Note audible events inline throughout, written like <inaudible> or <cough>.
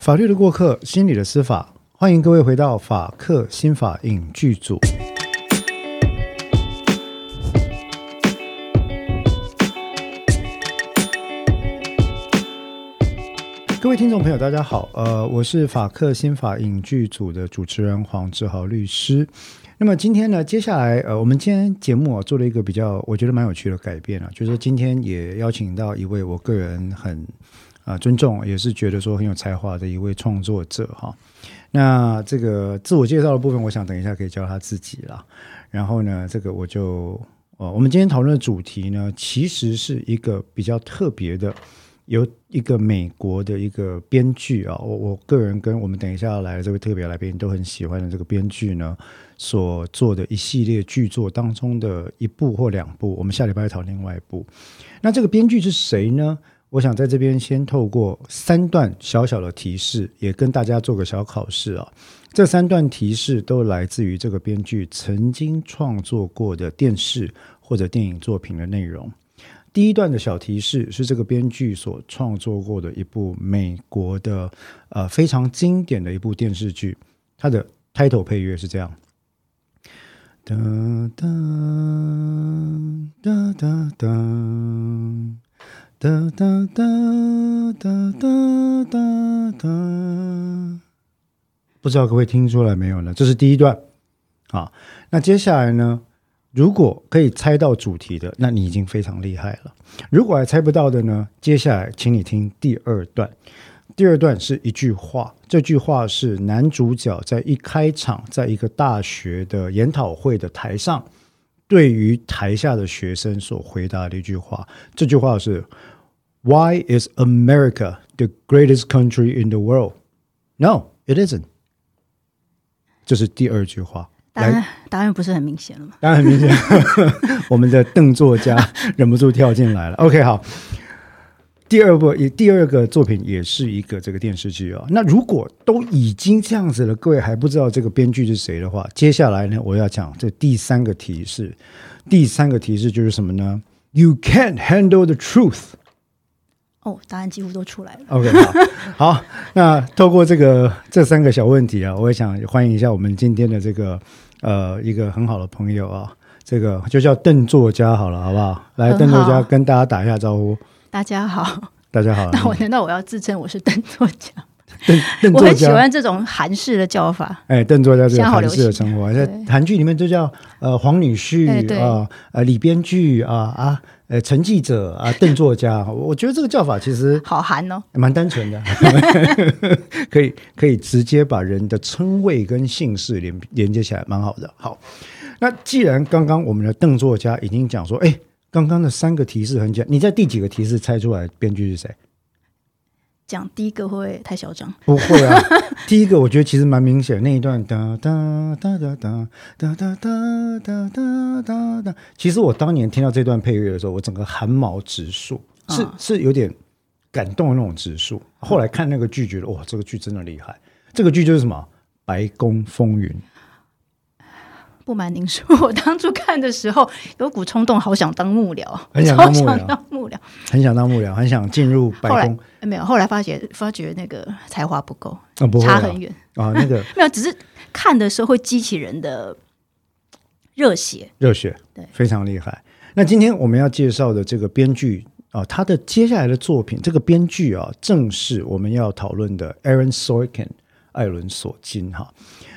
法律的过客，心理的司法，欢迎各位回到法客心法影剧组。各位听众朋友，大家好，呃，我是法客心法影剧组的主持人黄志豪律师。那么今天呢，接下来呃，我们今天节目啊做了一个比较，我觉得蛮有趣的改变啊，就是今天也邀请到一位我个人很啊尊重，也是觉得说很有才华的一位创作者哈。那这个自我介绍的部分，我想等一下可以教他自己啦。然后呢，这个我就呃，我们今天讨论的主题呢，其实是一个比较特别的。由一个美国的一个编剧啊，我我个人跟我们等一下要来的这位特别来宾都很喜欢的这个编剧呢，所做的一系列剧作当中的一部或两部，我们下礼拜讨论另外一部。那这个编剧是谁呢？我想在这边先透过三段小小的提示，也跟大家做个小考试啊。这三段提示都来自于这个编剧曾经创作过的电视或者电影作品的内容。第一段的小提示是这个编剧所创作过的一部美国的呃非常经典的一部电视剧，它的 title 配乐是这样：哒哒哒哒哒哒哒哒哒哒哒哒。不知道各位听出来没有呢？这是第一段啊。那接下来呢？如果可以猜到主题的，那你已经非常厉害了。如果还猜不到的呢？接下来，请你听第二段。第二段是一句话，这句话是男主角在一开场，在一个大学的研讨会的台上，对于台下的学生所回答的一句话。这句话是：Why is America the greatest country in the world? No, it isn't。这是第二句话。答案答案不是很明显了吗？答案很明显，<laughs> 我们的邓作家忍不住跳进来了。OK，好，第二部也第二个作品也是一个这个电视剧啊。那如果都已经这样子了，各位还不知道这个编剧是谁的话，接下来呢，我要讲这第三个提示。第三个提示就是什么呢？You can't handle the truth。哦，答案几乎都出来了。OK，好，好，那透过这个这三个小问题啊，我也想欢迎一下我们今天的这个呃一个很好的朋友啊，这个就叫邓作家好了，好不好？来，邓作家跟大家打一下招呼。大家好，大家好。<laughs> 那我难道我要自称我是邓作家？<laughs> 邓邓作家，我很喜欢这种韩式的叫法。哎，邓作家这个韩式的称呼，在韩剧里面就叫呃黄女婿啊，呃李编剧啊啊。呃，陈记者啊，<laughs> 邓作家，我觉得这个叫法其实 <laughs> 好韩哦，蛮单纯的，<laughs> 可以可以直接把人的称谓跟姓氏连连接起来，蛮好的。好，那既然刚刚我们的邓作家已经讲说，哎，刚刚的三个提示很简单，你在第几个提示猜出来编剧是谁？讲第一个会不会太嚣张？不会啊，<laughs> 第一个我觉得其实蛮明显，那一段哒哒哒哒哒哒哒哒哒哒哒。其实我当年听到这段配乐的时候，我整个汗毛直竖，是是有点感动的那种直竖。后来看那个剧，觉得哇，这个剧真的厉害。这个剧就是什么《白宫风云》。不瞒您说，我当初看的时候有股冲动，好想当幕僚，很想当幕僚，很想当幕僚，很想进入白宫。没有，后来发觉发觉那个才华不够，差很远啊。那个 <laughs> 没有，只是看的时候会激起人的热血，热血，对，非常厉害。那今天我们要介绍的这个编剧啊，他的接下来的作品，这个编剧啊，正是我们要讨论的 Aaron Sorkin，艾伦索金哈。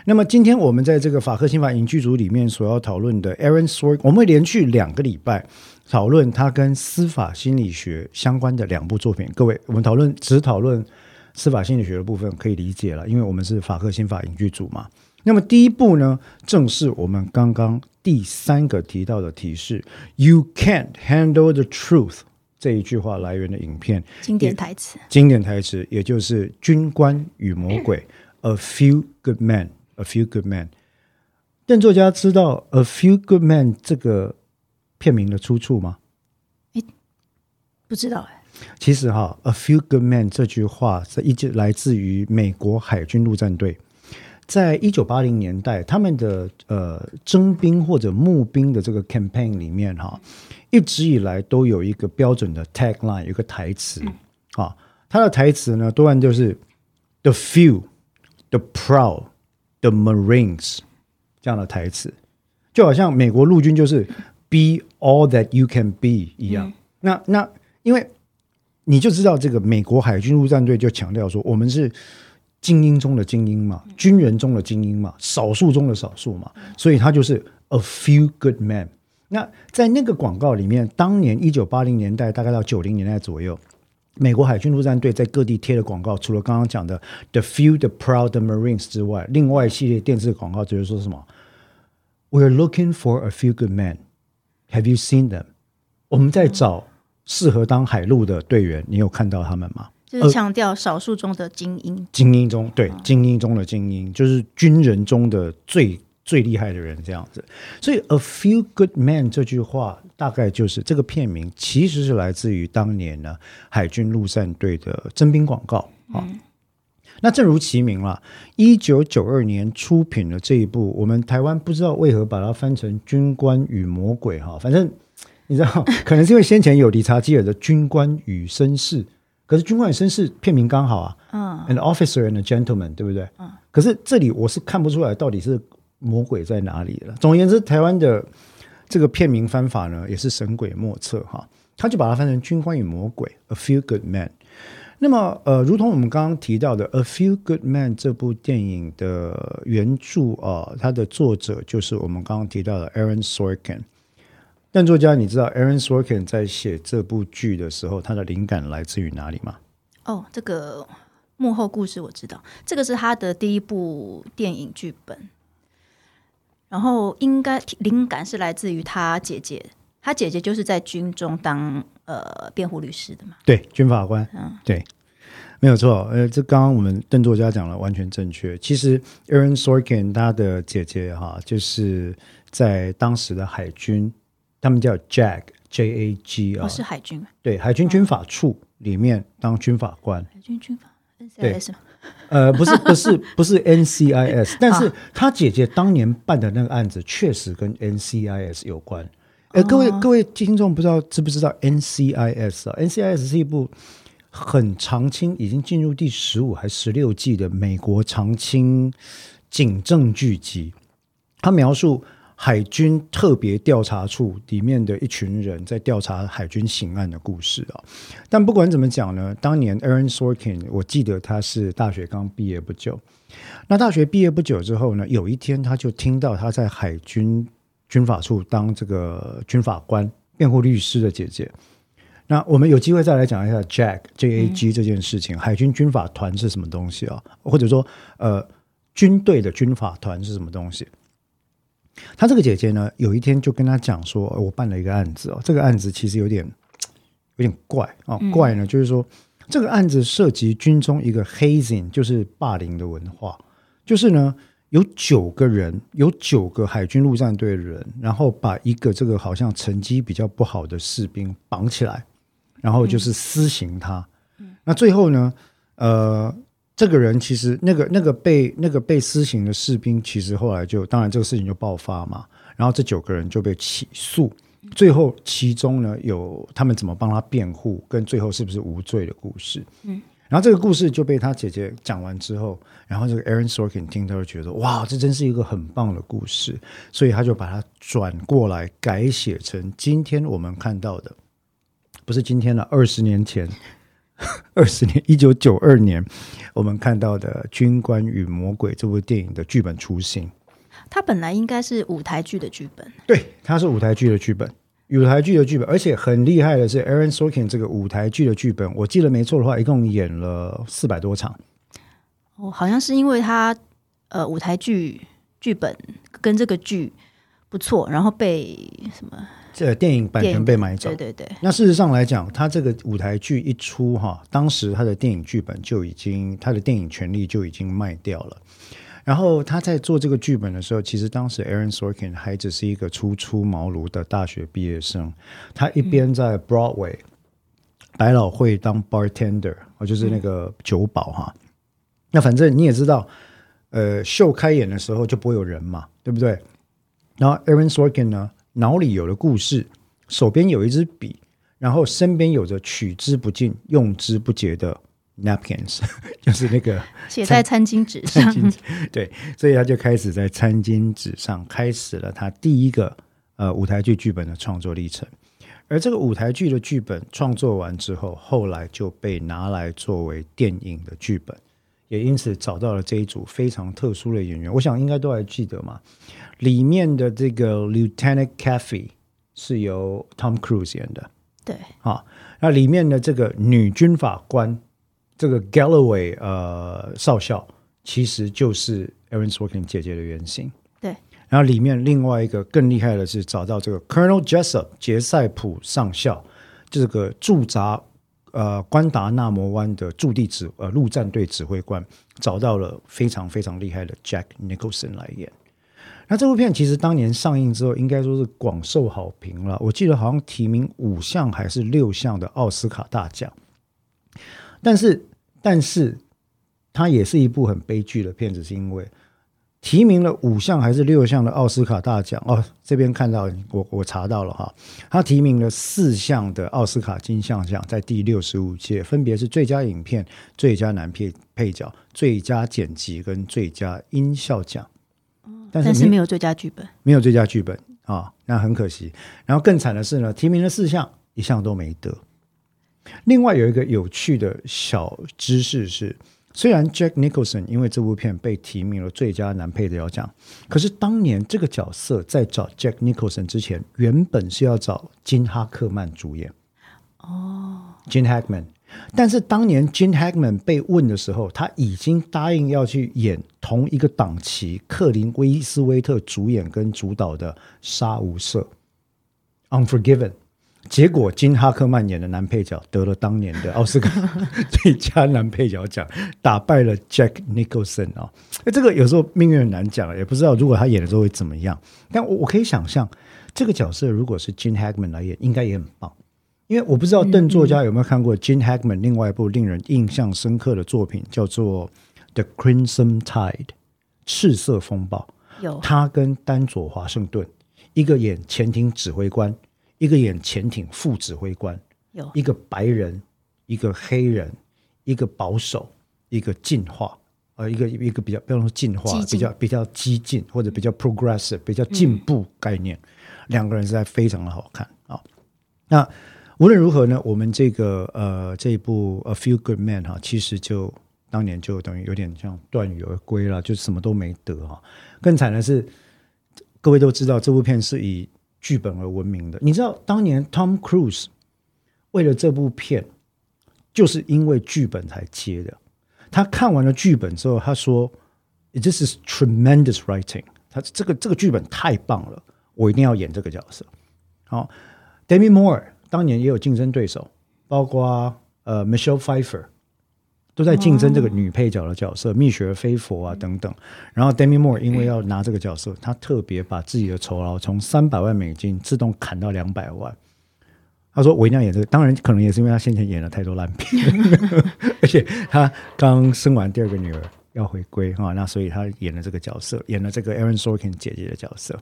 那么今天我们在这个法克刑法影剧组里面所要讨论的 Aaron Sorkin，我们会连续两个礼拜讨论他跟司法心理学相关的两部作品。各位，我们讨论只讨论司法心理学的部分可以理解了，因为我们是法克刑法影剧组嘛。那么第一部呢，正是我们刚刚第三个提到的提示：“You can't handle the truth” 这一句话来源的影片经典台词，经典台词，也就是《军官与魔鬼》<clears throat> （A Few Good Men）。A few good men，邓作家知道 A few good men 这个片名的出处吗？诶，不知道哎。其实哈，A few good men 这句话是一直来自于美国海军陆战队，在一九八零年代，他们的呃征兵或者募兵的这个 campaign 里面哈，一直以来都有一个标准的 tagline，有个台词啊，他的台词呢多半就是 the few, the proud, the Marines 这样的台词，就好像美国陆军就是 be all that you can be 一样。那那因为你就知道这个美国海军陆战队就强调说，我们是精英中的精英嘛，军人中的精英嘛，少数中的少数嘛，所以他就是 a few good men。那在那个广告里面，当年一九八零年代，大概到九零年代左右，美国海军陆战队在各地贴的广告，除了刚刚讲的 “the few, the proud, the Marines” 之外，另外一系列电视广告就是说什么：“We're looking for a few good men. Have you seen them？” 我们在找适合当海陆的队员，你有看到他们吗？就是强调少数中的精英，精英中对精英中的精英，就是军人中的最。最厉害的人这样子，所以 "a few good men" 这句话大概就是这个片名，其实是来自于当年呢海军陆战队的征兵广告啊。那正如其名了，一九九二年出品的这一部，我们台湾不知道为何把它翻成《军官与魔鬼》哈，反正你知道，可能是因为先前有理查基尔的《军官与绅士》，可是《军官与绅士》片名刚好啊，嗯，an officer and a gentleman，对不对？嗯，可是这里我是看不出来到底是。魔鬼在哪里了？总而言之，台湾的这个片名翻法呢，也是神鬼莫测哈。他就把它翻成《军官与魔鬼》（A Few Good Men）。那么，呃，如同我们刚刚提到的，《A Few Good Men》这部电影的原著啊，它的作者就是我们刚刚提到的 Aaron Sorkin。但作家，你知道 Aaron Sorkin 在写这部剧的时候，他的灵感来自于哪里吗？哦，这个幕后故事我知道，这个是他的第一部电影剧本。然后应该灵感是来自于他姐姐，他姐姐就是在军中当呃辩护律师的嘛。对，军法官。嗯，对，没有错。呃，这刚刚我们邓作家讲了，完全正确。其实 Aaron Sorkin 他的姐姐哈，就是在当时的海军，他们叫 Jag J A G 啊，是海军。对，海军军法处里面当军法官。海军军法 N C S 呃，不是，<laughs> 不是，不是 NCIS，但是他姐姐当年办的那个案子确实跟 NCIS 有关。哎，各位各位听众，不知道知不知道 NCIS 啊？NCIS 是一部很长青，已经进入第十五还十六季的美国长青警政剧集，它描述。海军特别调查处里面的一群人在调查海军刑案的故事啊，但不管怎么讲呢，当年 Aaron Sorkin，我记得他是大学刚毕业不久。那大学毕业不久之后呢，有一天他就听到他在海军军法处当这个军法官、辩护律师的姐姐。那我们有机会再来讲一下 Jack J A G 这件事情，海军军法团是什么东西啊？或者说，呃，军队的军法团是什么东西？他这个姐姐呢，有一天就跟他讲说：“我办了一个案子哦，这个案子其实有点 <tsk> 有点怪哦，怪呢，就是说这个案子涉及军中一个 hazing，就是霸凌的文化，就是呢有九个人，有九个海军陆战队的人，然后把一个这个好像成绩比较不好的士兵绑起来，然后就是私刑他。那最后呢，呃。”这个人其实那个那个被那个被私刑的士兵，其实后来就当然这个事情就爆发嘛，然后这九个人就被起诉，最后其中呢有他们怎么帮他辩护，跟最后是不是无罪的故事。嗯，然后这个故事就被他姐姐讲完之后，然后这个 Aaron Sorkin 听他就觉得哇，这真是一个很棒的故事，所以他就把它转过来改写成今天我们看到的，不是今天了，二十年前。<laughs> 二十年，一九九二年，我们看到的《军官与魔鬼》这部电影的剧本雏形。它本来应该是舞台剧的剧本，对，它是舞台剧的剧本，舞台剧的剧本，而且很厉害的是，Aaron Sorkin 这个舞台剧的剧本，我记得没错的话，一共演了四百多场。哦，好像是因为他呃，舞台剧剧本跟这个剧不错，然后被什么？这电影版权被买走，对对对。那事实上来讲，他这个舞台剧一出哈，当时他的电影剧本就已经，他的电影权利就已经卖掉了。然后他在做这个剧本的时候，其实当时 Aaron Sorkin 还只是一个初出茅庐的大学毕业生。他一边在 Broadway 百老汇当 bartender，哦，就是那个酒保哈。那反正你也知道，呃，秀开演的时候就不会有人嘛，对不对？然后 Aaron Sorkin 呢？脑里有了故事，手边有一支笔，然后身边有着取之不尽、用之不竭的 napkins，<laughs> 就是那个写在餐巾纸上。餐巾纸 <laughs> 对，所以他就开始在餐巾纸上开始了他第一个呃舞台剧剧本的创作历程。而这个舞台剧的剧本创作完之后，后来就被拿来作为电影的剧本，也因此找到了这一组非常特殊的演员。我想应该都还记得嘛，里面的这个 Lieutenant Caffey 是由 Tom Cruise 演的。对，啊，那里面的这个女军法官，这个 Galloway 呃少校，其实就是 Aaron Sorkin 姐姐的原型。对，然后里面另外一个更厉害的是找到这个 Colonel Jessup 杰塞普上校，这个驻扎呃关达纳摩湾的驻地指呃陆战队指挥官，找到了非常非常厉害的 Jack Nicholson 来演。那这部片其实当年上映之后，应该说是广受好评了。我记得好像提名五项还是六项的奥斯卡大奖。但是，但是它也是一部很悲剧的片子，是因为提名了五项还是六项的奥斯卡大奖哦。这边看到我我查到了哈，他提名了四项的奥斯卡金像奖，在第六十五届，分别是最佳影片、最佳男配配角、最佳剪辑跟最佳音效奖。但是但是没有最佳剧本。没有最佳剧本啊，那很可惜。然后更惨的是呢，提名了四项，一项都没得。另外有一个有趣的小知识是，虽然 Jack Nicholson 因为这部片被提名了最佳男配角奖，可是当年这个角色在找 Jack Nicholson 之前，原本是要找金哈克曼主演。哦，Gene Hackman。但是当年 Gene Hackman 被问的时候，他已经答应要去演同一个档期克林威斯威特主演跟主导的《杀无赦》（Unforgiven）。结果金哈克曼演的男配角得了当年的奥斯卡 <laughs> 最佳男配角奖，打败了 Jack Nicholson 啊、哦！这个有时候命运很难讲，也不知道如果他演的时候会怎么样。但我我可以想象，这个角色如果是 Gene Hackman 来演，应该也很棒。因为我不知道邓作家有没有看过 Gene Hackman 另外一部令人印象深刻的作品，叫做《The Crimson Tide》赤色风暴。有他跟丹佐华盛顿，一个演潜艇指挥官，一个演潜艇副指挥官，有一个白人，一个黑人，一个保守，一个进化，呃，一个一个比较不要说进化比较比较激进或者比较 progressive，比较进步概念，两个人实在非常的好看啊。那无论如何呢，我们这个呃这一部《A Few Good Men》哈，其实就当年就等于有点像断羽而归了，就什么都没得哈。更惨的是，各位都知道这部片是以剧本而闻名的。你知道当年 Tom Cruise 为了这部片，就是因为剧本才接的。他看完了剧本之后，他说：“This is tremendous writing。”他这个这个剧本太棒了，我一定要演这个角色。好、d e m i Moore 当年也有竞争对手，包括呃 Michelle Pfeiffer 都在竞争这个女配角的角色，蜜雪儿菲佛啊等等。然后 Demi Moore 因为要拿这个角色，他特别把自己的酬劳从三百万美金自动砍到两百万。他说：“我一定要演这个。”当然，可能也是因为他先前演了太多烂片，<laughs> 而且他刚生完第二个女儿要回归哈，那所以他演了这个角色，演了这个 Aaron Sorkin 姐姐的角色。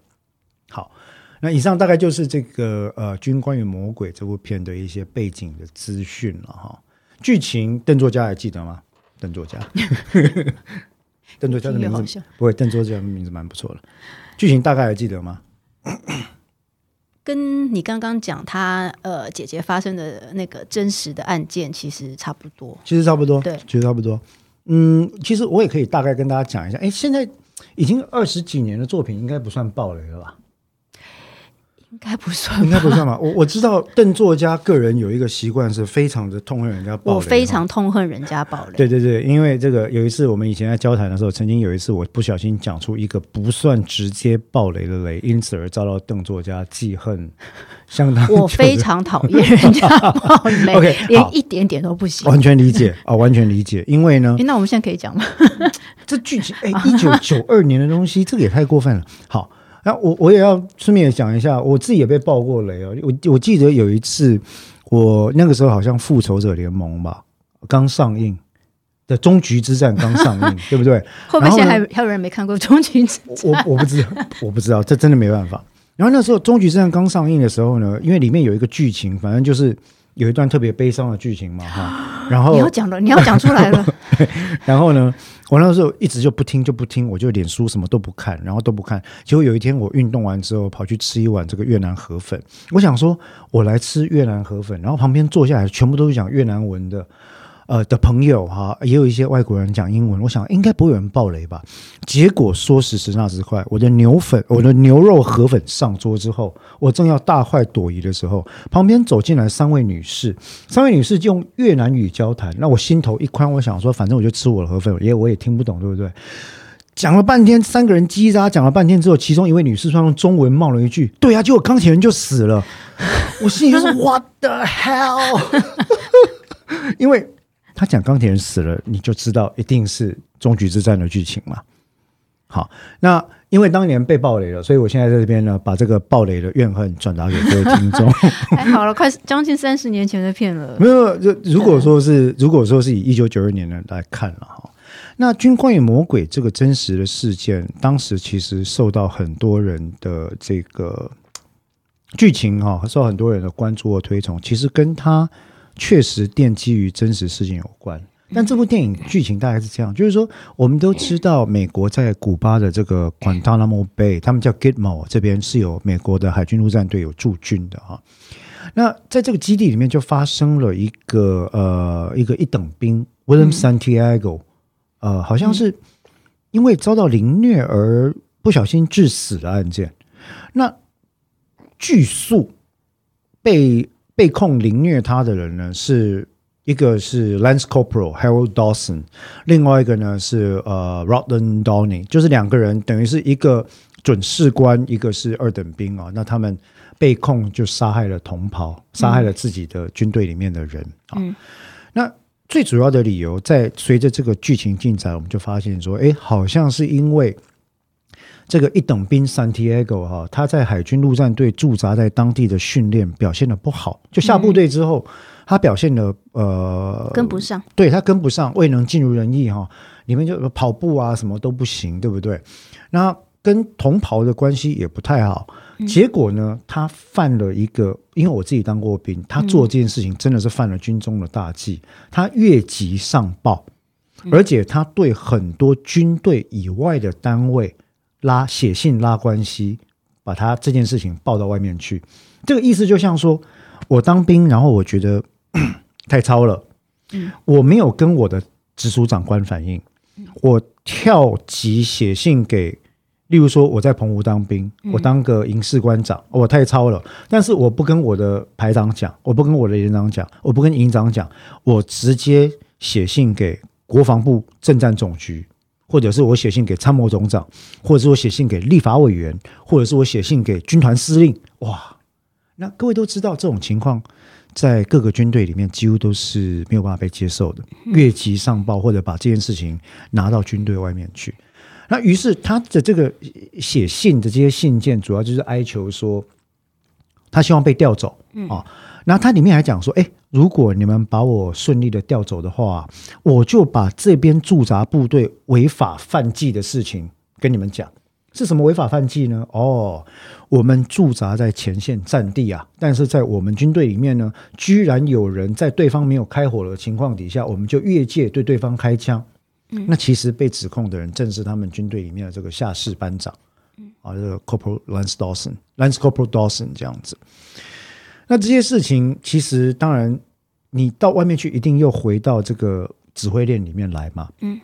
好，那以上大概就是这个呃《军官与魔鬼》这部片的一些背景的资讯了哈。剧情邓作家还记得吗？邓作家，<laughs> 邓作家的名字不会，邓作家的名字蛮不错的。剧情大概还记得吗？<coughs> 跟你刚刚讲他呃姐姐发生的那个真实的案件其实差不多。其实差不多，对其实差不多。嗯，其实我也可以大概跟大家讲一下。哎，现在已经二十几年的作品，应该不算暴雷了吧？应该不算应该不算吧？我我知道邓作家个人有一个习惯，是非常的痛恨人家暴雷。我非常痛恨人家暴雷。对对对，因为这个有一次我们以前在交谈的时候，曾经有一次我不小心讲出一个不算直接暴雷的雷，因此而遭到邓作家记恨，相当我非常讨厌人家暴雷 <laughs> OK，连一点点都不行。完全理解啊、完全理解。因为呢 <laughs> 诶，那我们现在可以讲吗？这剧情哎，一九九二年的东西，这个也太过分了。好，那我我也要顺便讲一下，我自己也被爆过雷哦。我我记得有一次，我那个时候好像《复仇者联盟》吧刚上映的《终局之战》刚上映，<laughs> 对不对？会不会现在还还有人没看过《终局之战》？我我不知道，我不知道，这真的没办法。然后那时候《终局之战》刚上映的时候呢，因为里面有一个剧情，反正就是有一段特别悲伤的剧情嘛，哈，然后你要讲了，你要讲出来了。<laughs> 然后呢，我那时候一直就不听就不听，我就脸书什么都不看，然后都不看。结果有一天我运动完之后，跑去吃一碗这个越南河粉。我想说，我来吃越南河粉，然后旁边坐下来全部都是讲越南文的。呃的朋友哈，也有一些外国人讲英文，我想应该不会有人爆雷吧。结果说时迟那时快，我的牛粉，我的牛肉河粉上桌之后，我正要大快朵颐的时候，旁边走进来三位女士，三位女士用越南语交谈，那我心头一宽，我想说，反正我就吃我的河粉，因为我也听不懂，对不对？讲了半天，三个人叽喳讲了半天之后，其中一位女士突然用中文冒了一句：“对啊，结果钢铁人就死了。”我心里就是 <laughs> What the hell？<laughs> 因为。他讲钢铁人死了，你就知道一定是终局之战的剧情嘛。好，那因为当年被暴雷了，所以我现在在这边呢，把这个暴雷的怨恨转达给各位听众。太 <laughs> 好了，快将近三十年前的片了。没有，就如果说是，如果说是以一九九二年的来看了哈，那《军官与魔鬼》这个真实的事件，当时其实受到很多人的这个剧情哈，受很多人的关注和推崇，其实跟他。确实奠基于真实事件有关，但这部电影剧情大概是这样，就是说我们都知道美国在古巴的这个 Guantanamo Bay，他们叫 Gitmo 这边是有美国的海军陆战队有驻军的哈。那在这个基地里面就发生了一个呃一个一等兵 William Santiago，呃好像是因为遭到凌虐而不小心致死的案件。那据诉被。被控凌虐他的人呢，是一个是 Lance Corporal Harold Dawson，另外一个呢是呃 Rodden Downey，就是两个人等于是一个准士官，一个是二等兵啊。那他们被控就杀害了同袍，杀害了自己的军队里面的人啊。那最主要的理由，在随着这个剧情进展，我们就发现说，哎，好像是因为。这个一等兵 Santiago 哈，他在海军陆战队驻扎在当地的训练表现的不好，就下部队之后，他表现的呃跟不上，对他跟不上，未能尽如人意哈。里面就跑步啊什么都不行，对不对？那跟同袍的关系也不太好。结果呢，他犯了一个，因为我自己当过兵，他做这件事情真的是犯了军中的大忌，他越级上报，而且他对很多军队以外的单位。拉写信拉关系，把他这件事情报到外面去。这个意思就像说，我当兵，然后我觉得 <coughs> 太超了，嗯，我没有跟我的直属长官反映，我跳级写信给，例如说我在澎湖当兵，我当个营士官长，我太超了，但是我不跟我的排长讲，我不跟我的连长讲，我不跟营长讲，我直接写信给国防部政战总局。或者是我写信给参谋总长，或者是我写信给立法委员，或者是我写信给军团司令。哇，那各位都知道，这种情况在各个军队里面几乎都是没有办法被接受的，越级上报或者把这件事情拿到军队外面去。那于是他的这个写信的这些信件，主要就是哀求说，他希望被调走啊。那他里面还讲说，哎。如果你们把我顺利的调走的话，我就把这边驻扎部队违法犯纪的事情跟你们讲。是什么违法犯纪呢？哦，我们驻扎在前线战地啊，但是在我们军队里面呢，居然有人在对方没有开火的情况底下，我们就越界对对方开枪。嗯，那其实被指控的人正是他们军队里面的这个下士班长，啊，这个 Corporal Lance Dawson，Lance Corporal Dawson 这样子。那这些事情其实当然，你到外面去一定又回到这个指挥链里面来嘛。嗯，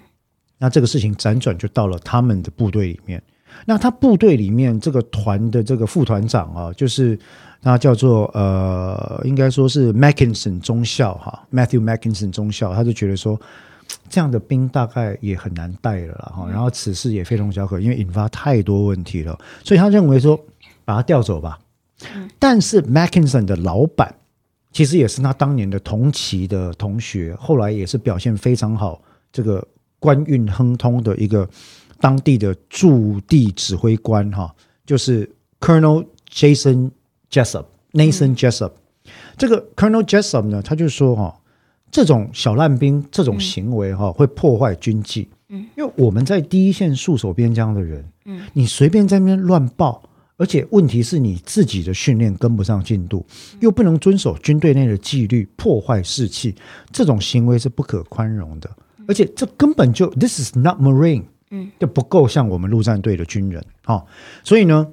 那这个事情辗转就到了他们的部队里面。那他部队里面这个团的这个副团长啊，就是他叫做呃，应该说是 Mackinson 中校哈，Matthew Mackinson 中校，他就觉得说这样的兵大概也很难带了哈。然后此事也非同小可，因为引发太多问题了，所以他认为说把他调走吧。但是 Mackinson 的老板其实也是他当年的同期的同学，后来也是表现非常好，这个官运亨通的一个当地的驻地指挥官哈，就是 Colonel Jason Jessup，Nathan Jessup。这个 Colonel Jessup 呢，他就说哈，这种小烂兵这种行为哈，会破坏军纪。嗯，因为我们在第一线戍守边疆的人，嗯，你随便在那边乱报。而且问题是你自己的训练跟不上进度，又不能遵守军队内的纪律，破坏士气，这种行为是不可宽容的。而且这根本就 This is not Marine，嗯，就不够像我们陆战队的军人啊、所以呢，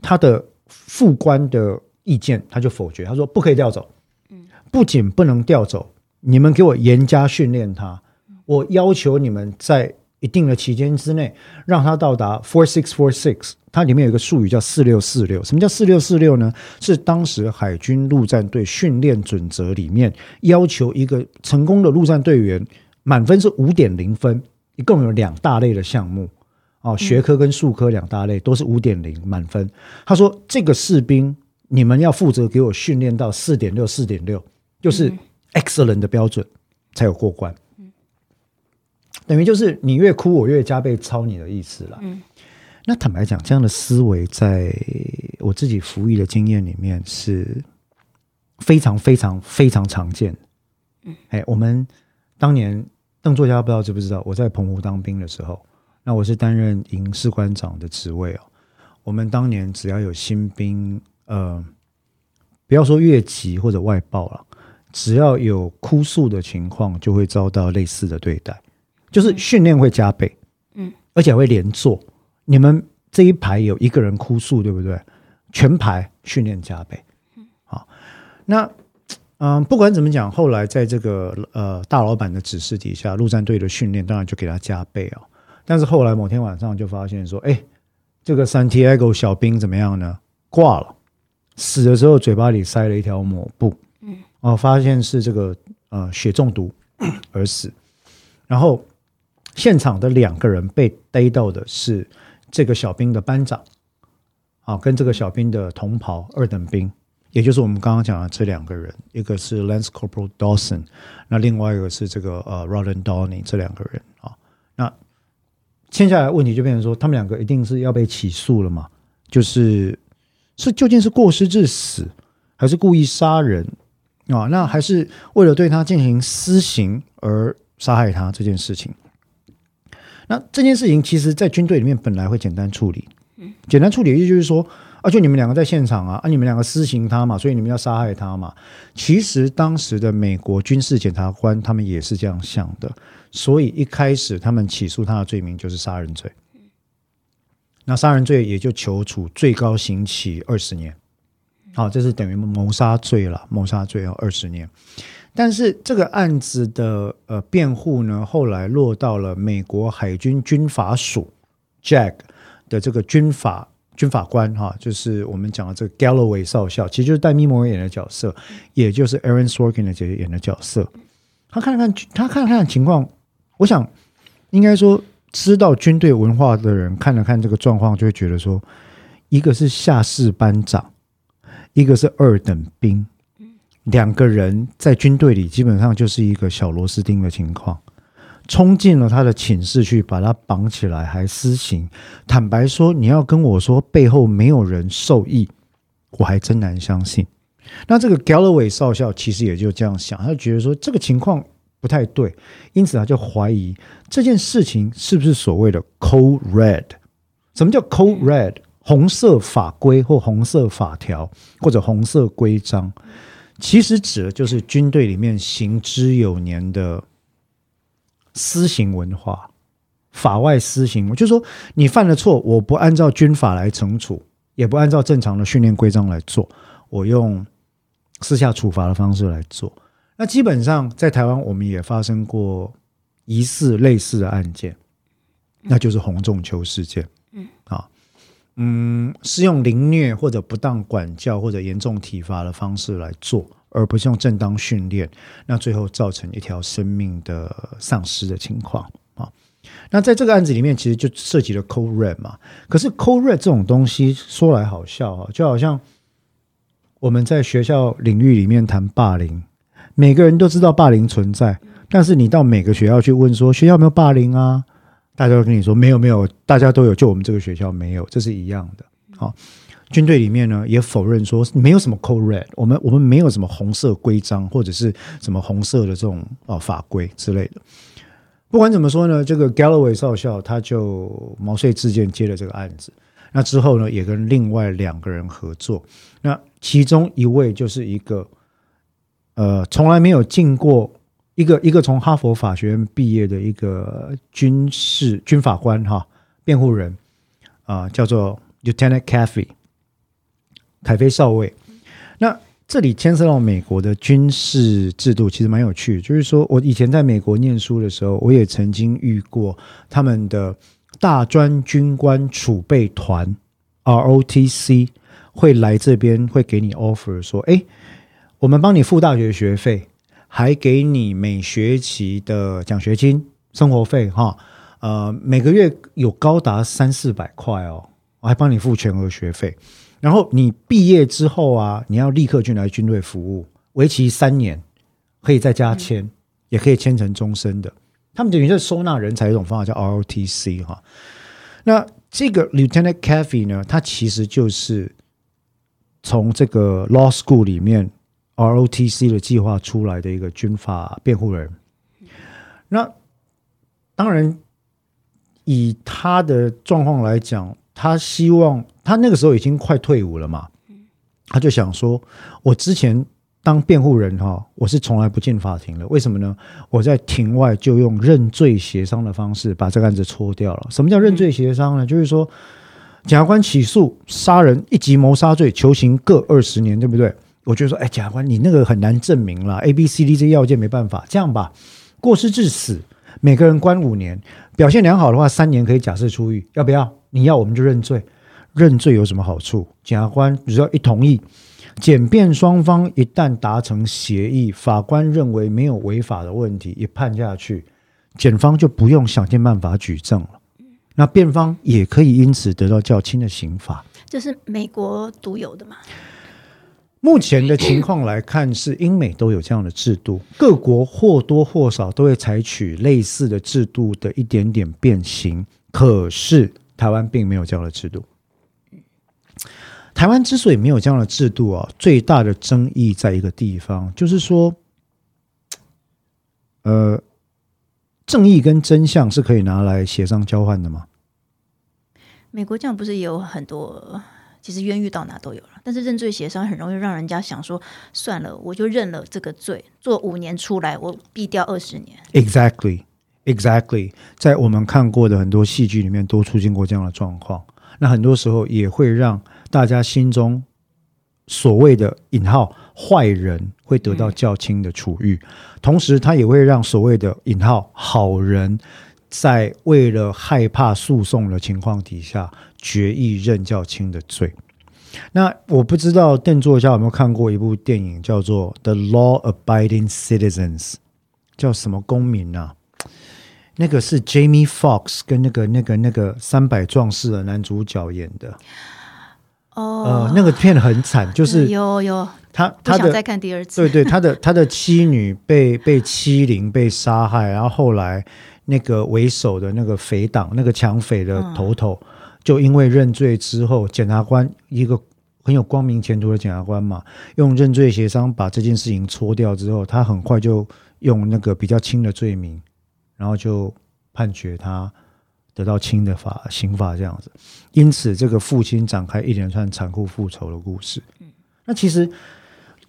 他的副官的意见他就否决，他说不可以调走，不仅不能调走，你们给我严加训练他，我要求你们在一定的期间之内让他到达 four six four six。它里面有一个术语叫四六四六，什么叫四六四六呢？是当时海军陆战队训练准则里面要求一个成功的陆战队员满分是五点零分，一共有两大类的项目。哦，学科跟术科两大类都是五点零满分。他说这个士兵你们要负责给我训练到四点六，四点六就是 excellent 的标准才有过关。等于就是你越哭我越加倍操你的意思了。嗯那坦白讲，这样的思维在我自己服役的经验里面是非常非常非常常见的。嗯，哎，我们当年邓作家不知道知不知道，我在澎湖当兵的时候，那我是担任营士官长的职位哦。我们当年只要有新兵，呃，不要说越级或者外报了，只要有哭诉的情况，就会遭到类似的对待，就是训练会加倍，嗯，而且还会连坐。你们这一排有一个人哭诉，对不对？全排训练加倍。嗯好，那嗯，不管怎么讲，后来在这个呃大老板的指示底下，陆战队的训练当然就给他加倍哦。但是后来某天晚上就发现说，哎，这个 Santiago 小兵怎么样呢？挂了，死的时候嘴巴里塞了一条抹布，嗯，哦，发现是这个呃血中毒 <coughs> 而死。然后现场的两个人被逮到的是。这个小兵的班长，啊，跟这个小兵的同袍二等兵，也就是我们刚刚讲的这两个人，一个是 Lance Corporal Dawson，那另外一个是这个呃 Roland Downey 这两个人啊，那接下来问题就变成说，他们两个一定是要被起诉了嘛？就是是究竟是过失致死，还是故意杀人啊？那还是为了对他进行私刑而杀害他这件事情？那这件事情其实，在军队里面本来会简单处理，简单处理的意思就是说，啊，就你们两个在现场啊，啊，你们两个私刑他嘛，所以你们要杀害他嘛。其实当时的美国军事检察官他们也是这样想的，所以一开始他们起诉他的罪名就是杀人罪，那杀人罪也就求处最高刑期二十年，好，这是等于谋杀罪了，谋杀罪要二十年。但是这个案子的呃辩护呢，后来落到了美国海军军法署 Jack 的这个军法军法官哈，就是我们讲的这个 Galloway 少校，其实就是戴咪摩演的角色，也就是 Aaron Sorkin 的姐姐演的角色。他看了看他看了看情况，我想应该说知道军队文化的人看了看这个状况，就会觉得说，一个是下士班长，一个是二等兵。两个人在军队里基本上就是一个小螺丝钉的情况，冲进了他的寝室去把他绑起来，还私刑。坦白说，你要跟我说背后没有人受益，我还真难相信。那这个 Galloway 少校其实也就这样想，他觉得说这个情况不太对，因此他就怀疑这件事情是不是所谓的 “cold red”？。什么叫 “cold red”？红色法规或红色法条或者红色规章。其实指的就是军队里面行之有年的私刑文化，法外私刑。就是说，你犯了错，我不按照军法来惩处，也不按照正常的训练规章来做，我用私下处罚的方式来做。那基本上在台湾，我们也发生过疑似类似的案件，那就是洪仲秋事件。嗯，啊。嗯，是用凌虐或者不当管教或者严重体罚的方式来做，而不是用正当训练，那最后造成一条生命的丧失的情况啊。那在这个案子里面，其实就涉及了 co red 嘛。可是 co red 这种东西说来好笑啊，就好像我们在学校领域里面谈霸凌，每个人都知道霸凌存在，但是你到每个学校去问说学校有没有霸凌啊？大家都跟你说没有没有，大家都有，就我们这个学校没有，这是一样的。好，军队里面呢也否认说没有什么 code red，我们我们没有什么红色规章或者是什么红色的这种啊法规之类的。不管怎么说呢，这个 Galloway 少校他就毛遂自荐接了这个案子。那之后呢，也跟另外两个人合作。那其中一位就是一个呃，从来没有进过一个一个从哈佛法学院毕业的一个军事军法官哈，辩护人啊，叫做 Lieutenant Cafe 凯菲少尉。那这里牵涉到美国的军事制度，其实蛮有趣。就是说我以前在美国念书的时候，我也曾经遇过他们的大专军官储备团 （ROTC） 会来这边，会给你 offer 说：“哎，我们帮你付大学学费，还给你每学期的奖学金、生活费，哈，呃，每个月有高达三四百块哦，我还帮你付全额学费。”然后你毕业之后啊，你要立刻进来军队服务，为期三年，可以在家签，也可以签成终身的。他们等于是收纳人才一种方法，叫 ROTC 哈。那这个 Lieutenant Caffey 呢，他其实就是从这个 Law School 里面 ROTC 的计划出来的一个军法辩护人。那当然，以他的状况来讲。他希望他那个时候已经快退伍了嘛，他就想说，我之前当辩护人哈，我是从来不进法庭的，为什么呢？我在庭外就用认罪协商的方式把这个案子搓掉了。什么叫认罪协商呢？就是说，检察官起诉杀人一级谋杀罪，求刑各二十年，对不对？我就说，哎，检察官，你那个很难证明了，A、B、C、D 这些要件没办法，这样吧，过失致死，每个人关五年，表现良好的话，三年可以假释出狱，要不要？你要我们就认罪，认罪有什么好处？检察官只要一同意，检辩双方一旦达成协议，法官认为没有违法的问题，一判下去，检方就不用想尽办法举证了。那辩方也可以因此得到较轻的刑罚。这是美国独有的嘛？目前的情况来看，是英美都有这样的制度，各国或多或少都会采取类似的制度的一点点变形。可是。台湾并没有这样的制度。台湾之所以没有这样的制度啊，最大的争议在一个地方，就是说，呃，正义跟真相是可以拿来协商交换的吗？美国这样不是也有很多？其实冤狱到哪都有了，但是认罪协商很容易让人家想说，算了，我就认了这个罪，做五年出来，我毙掉二十年。Exactly。Exactly，在我们看过的很多戏剧里面都出现过这样的状况。那很多时候也会让大家心中所谓的“引号”坏人会得到较轻的处遇，同时他也会让所谓的“引号”好人，在为了害怕诉讼的情况底下，决意认较轻的罪。那我不知道邓作家有没有看过一部电影，叫做《The Law Abiding Citizens》，叫什么公民啊？那个是 Jamie Fox 跟那个那个那个三百壮士的男主角演的，哦，呃，那个片很惨，就是有有他他的再看第二次，对对，他的他的妻女被被欺凌被杀害，然后后来那个为首的那个匪党那个抢匪的头头，就因为认罪之后，检察官一个很有光明前途的检察官嘛，用认罪协商把这件事情搓掉之后，他很快就用那个比较轻的罪名。然后就判决他得到轻的法刑罚这样子，因此这个父亲展开一连串残酷复仇的故事。嗯，那其实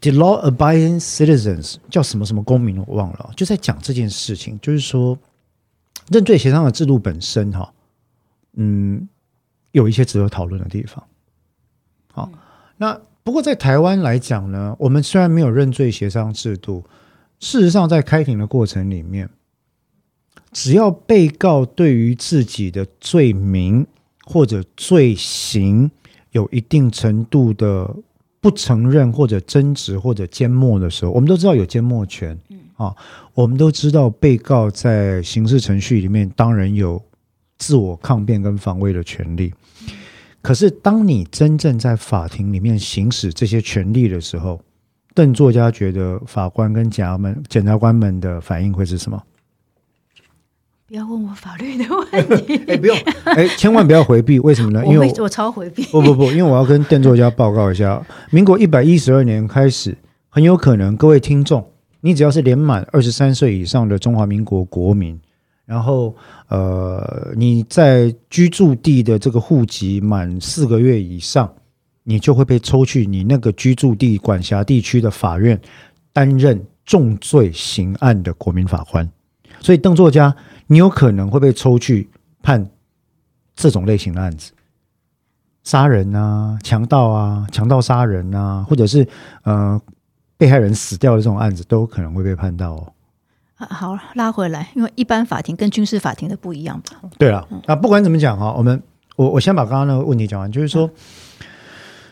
the law abiding citizens 叫什么什么公民我忘了，就在讲这件事情，就是说认罪协商的制度本身哈，嗯，有一些值得讨论的地方。好，那不过在台湾来讲呢，我们虽然没有认罪协商制度，事实上在开庭的过程里面。只要被告对于自己的罪名或者罪行有一定程度的不承认或者争执或者缄默的时候，我们都知道有缄默权。啊，我们都知道被告在刑事程序里面当然有自我抗辩跟防卫的权利。可是，当你真正在法庭里面行使这些权利的时候，邓作家觉得法官跟检察们、检察官们的反应会是什么？不要问我法律的问题。<laughs> 哎，不用，哎，千万不要回避。为什么呢？因为我超回避。不不不，因为我要跟邓作家报告一下，民国一百一十二年开始，很有可能各位听众，你只要是年满二十三岁以上的中华民国国民，然后呃你在居住地的这个户籍满四个月以上，你就会被抽去你那个居住地管辖地区的法院担任重罪刑案的国民法官。所以邓作家，你有可能会被抽去判这种类型的案子，杀人啊、强盗啊、强盗杀人啊，或者是呃被害人死掉的这种案子，都可能会被判到哦。啊好，拉回来，因为一般法庭跟军事法庭的不一样吧？对了，啊，不管怎么讲哈，我们我我先把刚刚那个问题讲完，就是说，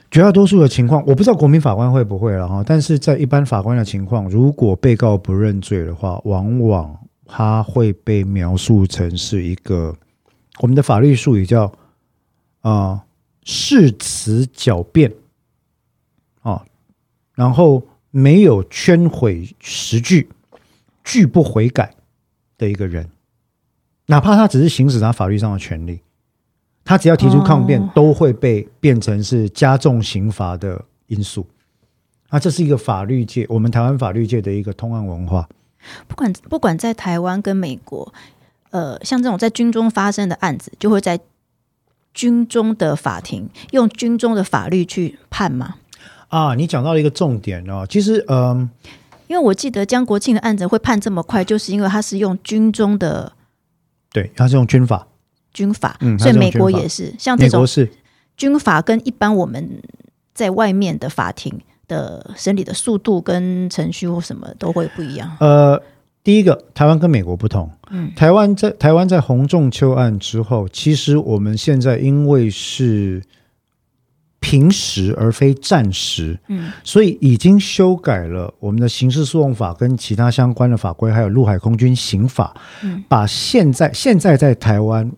绝大多数的情况，我不知道国民法官会不会了哈，但是在一般法官的情况，如果被告不认罪的话，往往他会被描述成是一个我们的法律术语叫啊誓词狡辩啊，然后没有圈毁实据。拒不悔改的一个人，哪怕他只是行使他法律上的权利，他只要提出抗辩，都会被变成是加重刑罚的因素。那这是一个法律界，我们台湾法律界的一个通案文化。不管不管在台湾跟美国，呃，像这种在军中发生的案子，就会在军中的法庭用军中的法律去判吗？啊，你讲到了一个重点哦，其实，嗯。因为我记得江国庆的案子会判这么快，就是因为他是用军中的，对，他是用军法，军法，嗯所以美国也是像这种是军法，跟一般我们在外面的法庭的审理的速度跟程序或什么都会不一样。呃，第一个，台湾跟美国不同，嗯，台湾在台湾在洪仲秋案之后，其实我们现在因为是。平时而非战时，嗯，所以已经修改了我们的刑事诉讼法跟其他相关的法规，还有陆海空军刑法，嗯，把现在现在在台湾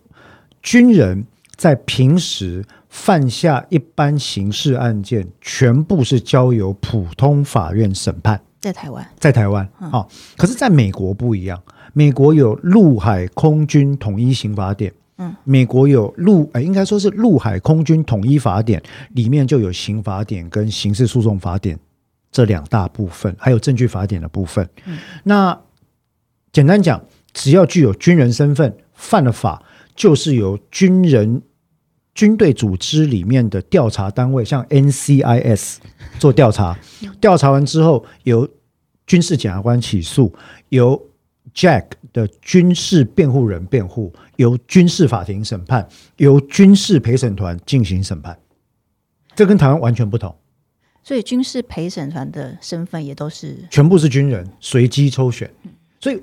军人在平时犯下一般刑事案件，全部是交由普通法院审判，在台湾，在台湾啊，可是在美国不一样，美国有陆海空军统一刑法典。嗯，美国有陆，哎，应该说是陆海空军统一法典，里面就有刑法典跟刑事诉讼法典这两大部分，还有证据法典的部分。嗯，那简单讲，只要具有军人身份，犯了法，就是由军人军队组织里面的调查单位，像 NCIS 做调查，调查完之后由军事检察官起诉，由 Jack 的军事辩护人辩护，由军事法庭审判，由军事陪审团进行审判，这跟台湾完全不同。所以军事陪审团的身份也都是全部是军人，随机抽选。所以，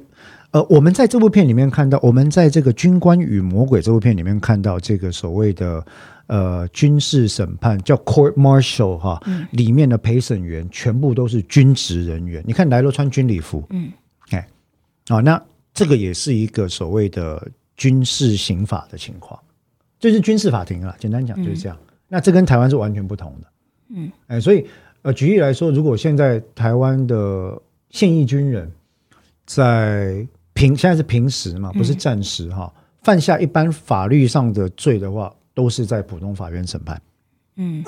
呃，我们在这部片里面看到，我们在这个《军官与魔鬼》这部片里面看到，这个所谓的呃军事审判叫 court martial 哈，里面的陪审员全部都是军职人员。你看来洛穿军礼服，嗯。啊，那这个也是一个所谓的军事刑法的情况，就是军事法庭啊。简单讲就是这样。那这跟台湾是完全不同的。嗯，哎，所以呃，举例来说，如果现在台湾的现役军人在平现在是平时嘛，不是战时哈，犯下一般法律上的罪的话，都是在普通法院审判。嗯，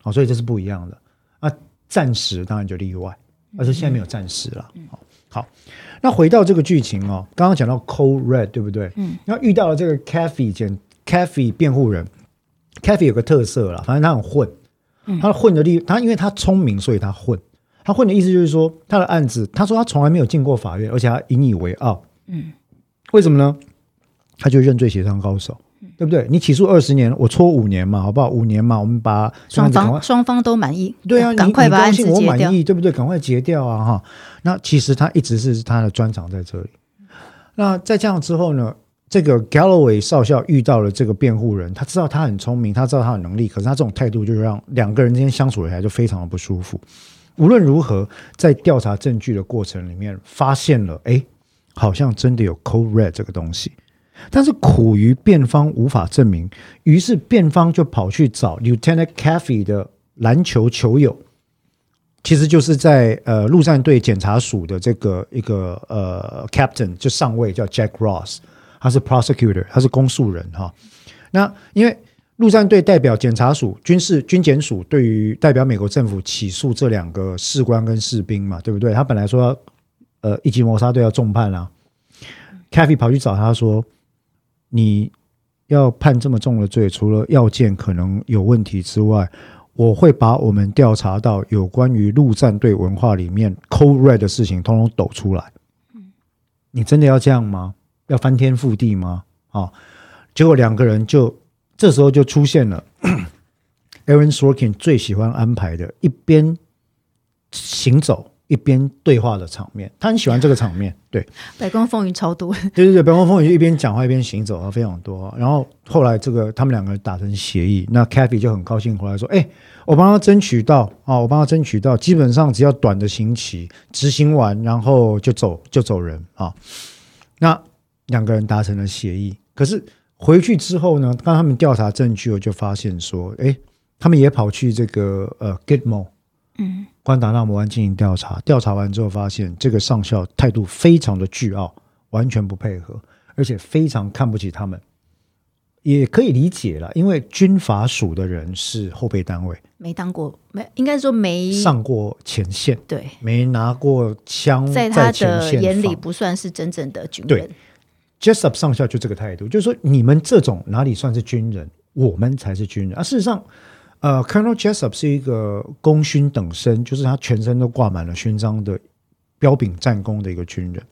好，<clears throat> 所以这是不一样的。那战时当然就例外，而且现在没有战时了。好，好。那回到这个剧情哦，刚刚讲到 Cold Red 对不对？嗯。然后遇到了这个 Kathy 检 Kathy 辩护人，Kathy 有个特色啦，反正他很混。嗯。他混的地，他因为他聪明，所以他混。他混的意思就是说，他的案子，他说他从来没有进过法院，而且他引以为傲。嗯。为什么呢？他就认罪协商高手。对不对？你起诉二十年，我搓五年嘛，好不好？五年嘛，我们把双方双方都满意。对啊，赶快把案子我满意，对不对？赶快结掉啊！哈，那其实他一直是他的专长在这里。那在这样之后呢，这个 Galloway 少校遇到了这个辩护人，他知道他很聪明，他知道他的能力，可是他这种态度就让两个人之间相处起来就非常的不舒服。无论如何，在调查证据的过程里面，发现了，哎，好像真的有 Cold Red 这个东西。但是苦于辩方无法证明，于是辩方就跑去找 Lieutenant Caffey 的篮球球友，其实就是在呃陆战队检察署的这个一个呃 Captain 就上尉叫 Jack Ross，他是 Prosecutor，他是公诉人哈。那因为陆战队代表检察署军事军检署对于代表美国政府起诉这两个士官跟士兵嘛，对不对？他本来说呃一级谋杀队要重判啊。，Kathy 跑去找他说：“你要判这么重的罪，除了要件可能有问题之外，我会把我们调查到有关于陆战队文化里面 Cold Red 的事情，通通抖出来。你真的要这样吗？要翻天覆地吗？啊！结果两个人就这时候就出现了 <coughs> Aaron Sorkin 最喜欢安排的，一边行走。”一边对话的场面，他很喜欢这个场面。<laughs> 对，白宫风云超多。<laughs> 对对对，白宫风云就一边讲话一边行走啊，非常多。然后后来这个他们两个人达成协议，那 Kathy 就很高兴回来说：“哎，我帮他争取到啊，我帮他争取到，基本上只要短的刑期执行完，然后就走就走人啊。”那两个人达成了协议，可是回去之后呢，当他们调查证据，我就发现说：“哎，他们也跑去这个呃 Gitmo。”嗯，关达纳摩湾进行调查，调查完之后发现这个上校态度非常的倨傲，完全不配合，而且非常看不起他们，也可以理解了，因为军法署的人是后备单位，没当过，没应该说没上过前线，对，没拿过枪，在他的眼里不算是真正的军人。Jessup 上校就这个态度，就是说你们这种哪里算是军人，我们才是军人啊！事实上。呃，Colonel Jessup 是一个功勋等身，就是他全身都挂满了勋章的标炳战功的一个军人。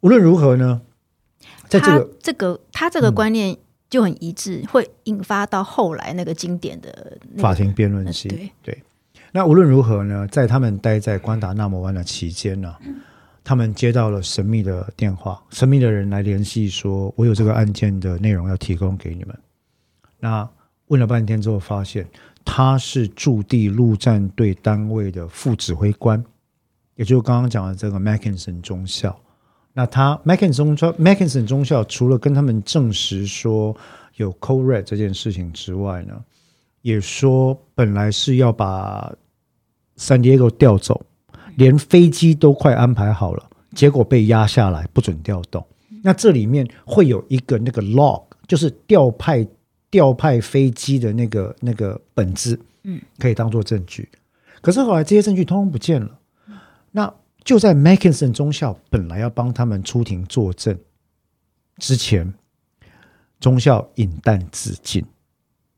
无论如何呢，在这个这个他这个观念就很一致，会引发到后来那个经典的法庭辩论戏。对对，那无论如何呢，在他们待在关达纳摩湾的期间呢，他们接到了神秘的电话，神秘的人来联系说：“我有这个案件的内容要提供给你们。”那问了半天之后，发现他是驻地陆战队单位的副指挥官，也就是刚刚讲的这个 Mackinson 中校。那他 Mackinson 中校，Mackinson 中校除了跟他们证实说有 Co Red 这件事情之外呢，也说本来是要把 San Diego 调走，连飞机都快安排好了，结果被压下来，不准调动。那这里面会有一个那个 log，就是调派。调派飞机的那个那个本子，嗯，可以当做证据。可是后来这些证据通通不见了。那就在 Mackinson 中校本来要帮他们出庭作证之前，中校引弹自尽，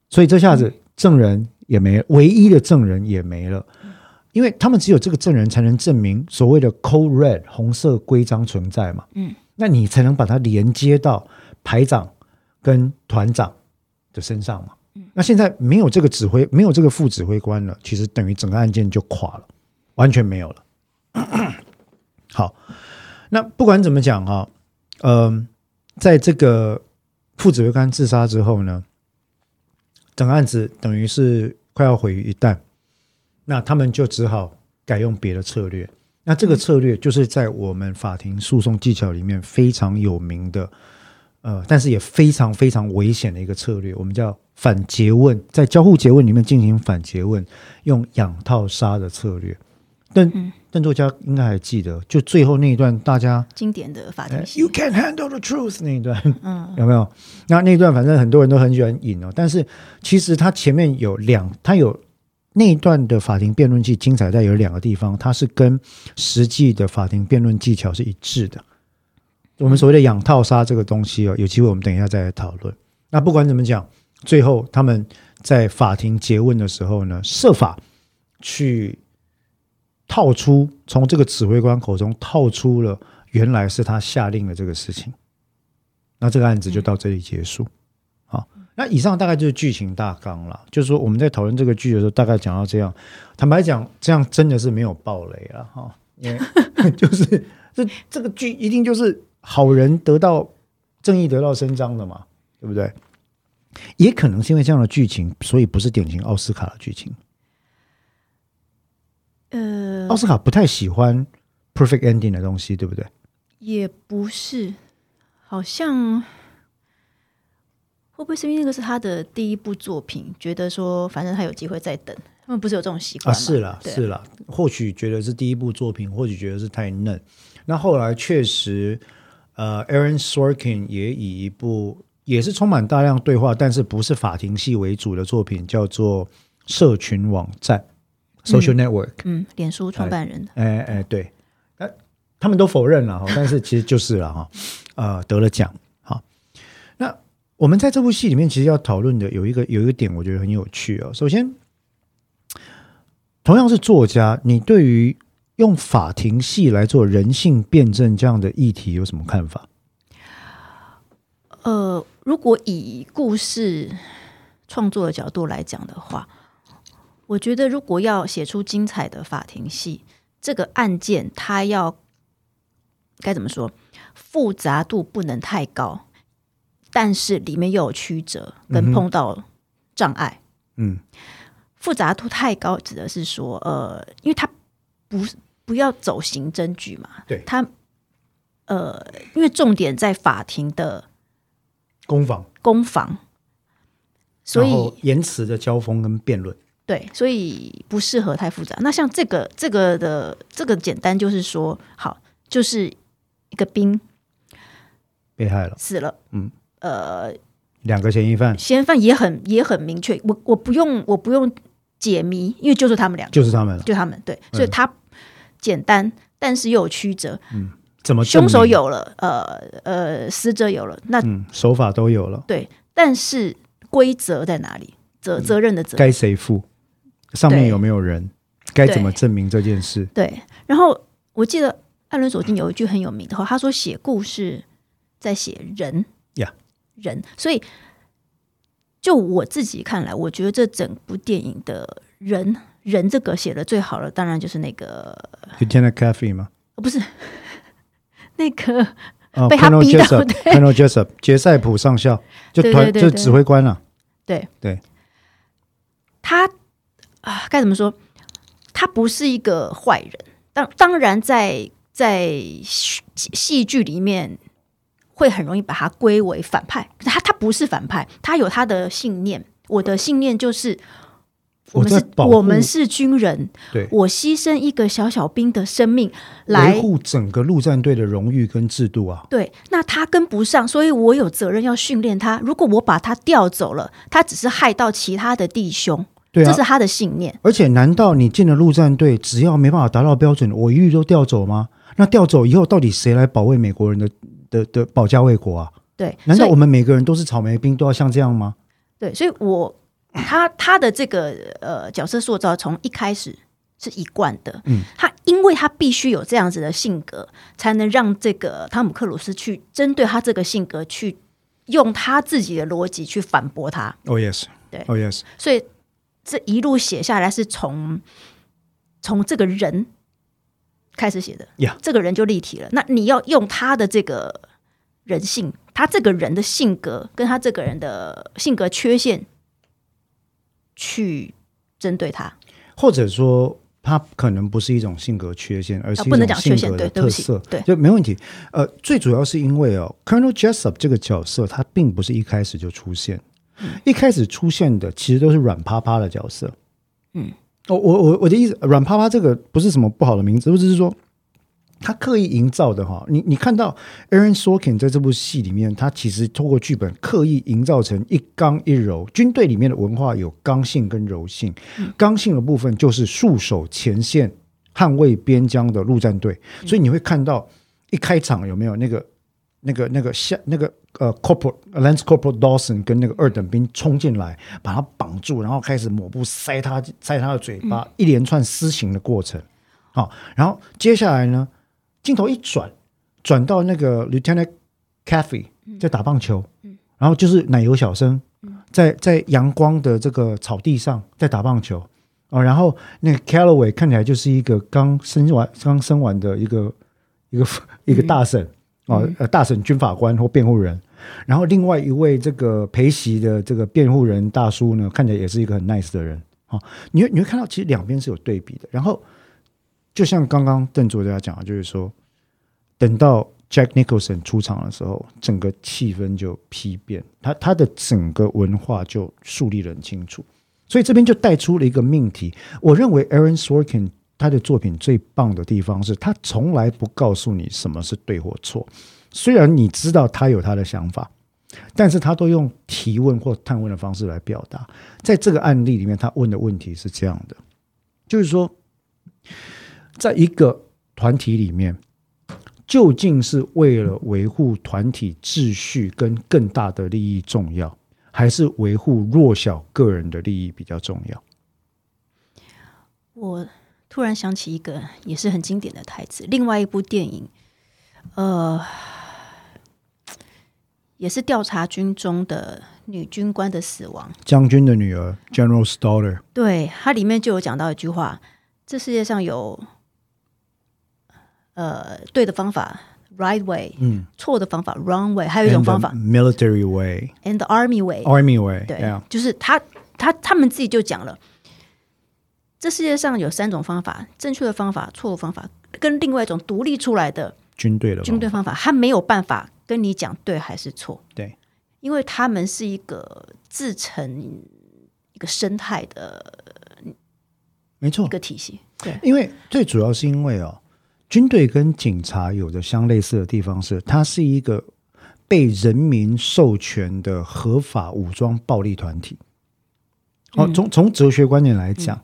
所以这下子证人也没，唯一的证人也没了。因为他们只有这个证人才能证明所谓的 Code Red 红色规章存在嘛，嗯，那你才能把它连接到排长跟团长。的身上嘛，那现在没有这个指挥，没有这个副指挥官了，其实等于整个案件就垮了，完全没有了。<coughs> 好，那不管怎么讲哈，嗯，在这个副指挥官自杀之后呢，整个案子等于是快要毁于一旦，那他们就只好改用别的策略。那这个策略就是在我们法庭诉讼技巧里面非常有名的。呃，但是也非常非常危险的一个策略，我们叫反诘问，在交互诘问里面进行反诘问，用养套杀的策略。邓邓作家应该还记得，就最后那一段，大家经典的法庭，You can't handle the truth 那一段，嗯，有没有？那那一段反正很多人都很喜欢引哦，但是其实它前面有两，它有那一段的法庭辩论技精彩在有两个地方，它是跟实际的法庭辩论技巧是一致的。我们所谓的养套杀这个东西哦，有机会我们等一下再来讨论。那不管怎么讲，最后他们在法庭诘问的时候呢，设法去套出从这个指挥官口中套出了原来是他下令的这个事情。那这个案子就到这里结束。好，那以上大概就是剧情大纲了。就是说我们在讨论这个剧的时候，大概讲到这样。坦白讲，这样真的是没有暴雷了哈，因为 <laughs> 就是这这个剧一定就是。好人得到正义得到伸张的嘛，对不对？也可能是因为这样的剧情，所以不是典型奥斯卡的剧情。呃，奥斯卡不太喜欢 perfect ending 的东西，对不对？也不是，好像会不会是因为那个是他的第一部作品，觉得说反正他有机会再等，他们不是有这种习惯啊？是了，是了，或许觉得是第一部作品，或许觉得是太嫩，那后来确实。呃，Aaron Sorkin 也以一部也是充满大量对话，但是不是法庭戏为主的作品，叫做《社群网站》（Social Network）。嗯，脸书创办人。哎哎，对。那他们都否认了哈，但是其实就是了哈，<laughs> 呃，得了奖。好，那我们在这部戏里面其实要讨论的有一个有一个点，我觉得很有趣哦。首先，同样是作家，你对于用法庭戏来做人性辩证这样的议题有什么看法？呃，如果以故事创作的角度来讲的话，我觉得如果要写出精彩的法庭戏，这个案件它要该怎么说？复杂度不能太高，但是里面又有曲折跟碰到障碍。嗯，复杂度太高，指的是说，呃，因为它不是不要走刑侦局嘛，对。他，呃，因为重点在法庭的攻防，攻防，所以言辞的交锋跟辩论。对，所以不适合太复杂。那像这个这个的这个简单，就是说，好，就是一个兵被害了，死了，嗯，呃，两个嫌疑犯。嫌犯也很也很明确，我我不用我不用解谜，因为就是他们两个，就是他们了，就他们对，所以他简单，但是又有曲折。嗯怎么凶手有了，呃呃，死者有了，那嗯，手法都有了，对，但是规则在哪里？责责任的责，该谁负？上面有没有人？该怎么证明这件事？对。然后我记得艾伦·索金有一句很有名的话，他说：“写故事在写人呀人。”所以，就我自己看来，我觉得这整部电影的人人这个写的最好的，当然就是那个，Lieutenant Caffey 吗？呃不是 <laughs> 那个哦被他逼到 Jessup 对 Colonel Jessup 杰塞普上校，就团就指挥官了。对对，他啊，该怎么说？他不是一个坏人。当当然在，在戏戏剧里面会很容易把他归为反派，可是他他不是反派，他有他的信念。我的信念就是，我们是我们是军人，对，我牺牲一个小小兵的生命来维护整个陆战队的荣誉跟制度啊。对，那他跟不上，所以我有责任要训练他。如果我把他调走了，他只是害到其他的弟兄，对啊这是，他的信念。而且难道你进了陆战队，只要没办法达到标准，我一律都调走吗？那调走以后，到底谁来保卫美国人的的的保家卫国啊？对，难道我们每个人都是草莓兵，都要像这样吗？对，所以我他他的这个呃角色塑造从一开始是一贯的，嗯，他因为他必须有这样子的性格，才能让这个汤姆克鲁斯去针对他这个性格去用他自己的逻辑去反驳他，Oh、yes，对，Oh、yes，所以这一路写下来是从从这个人开始写的 Yeah 这个人就立体了。那你要用他的这个人性，他这个人的性格跟他这个人的性格缺陷去针对他。或者说他可能不是一种性格缺陷，而是性格的特色，对就没问题。呃，最主要是因为哦，Colonel Jessup 这个角色他并不是一开始就出现，嗯一开始出现的其实都是软趴趴的角色。嗯，哦，我我我的意思，软趴趴这个不是什么不好的名字，我只是说。他刻意营造的哈，你你看到 Aaron Sorkin 在这部戏里面，他其实透过剧本刻意营造成一刚一柔。军队里面的文化有刚性跟柔性，刚性的部分就是戍守前线、捍卫边疆的陆战队，所以你会看到一开场有没有那个那个那个下那个呃 Corporal Lance Corporal Dawson 跟那个二等兵冲进来，把他绑住，然后开始抹布塞他塞他的嘴巴，一连串私刑的过程。好，然后接下来呢？镜头一转，转到那个 Lieutenant Caffey 在打棒球，然后就是奶油小生在在阳光的这个草地上在打棒球。哦，然后那个 Calloway 看起来就是一个刚生完刚生完的一个一个 <laughs> 一个大审哦，呃大婶军法官或辩护人，然后另外一位这个陪席的这个辩护人大叔呢，看起来也是一个很 nice 的人哦，你会你会看到其实两边是有对比的，然后。就像刚刚邓作家讲的，就是说，等到 Jack Nicholson 出场的时候，整个气氛就批变，他他的整个文化就树立得很清楚。所以这边就带出了一个命题。我认为 Aaron Sorkin 他的作品最棒的地方是他从来不告诉你什么是对或错，虽然你知道他有他的想法，但是他都用提问或探问的方式来表达。在这个案例里面，他问的问题是这样的，就是说。在一个团体里面，究竟是为了维护团体秩序跟更大的利益重要，还是维护弱小个人的利益比较重要？我突然想起一个也是很经典的台词，另外一部电影，呃，也是调查军中的女军官的死亡。将军的女儿 General's daughter，对，它里面就有讲到一句话：这世界上有呃对的方法 （right way），嗯，错的方法 （wrong way），还有一种方法。military way, and the army way。army way，对就是他他他们自己就讲了，这世界上有三种方法：正确的方法、错误方法，跟另外一种独立出来的军队的军队方法，他没有办法跟你讲对还是错，对，因为他们是一个自成一个生态的没错。一，个体系。对，因为最主要是因为哦，军队跟警察有着相类似的地方是，它是一个被人民授权的合法武装暴力团体。哦，从从哲学观点来讲，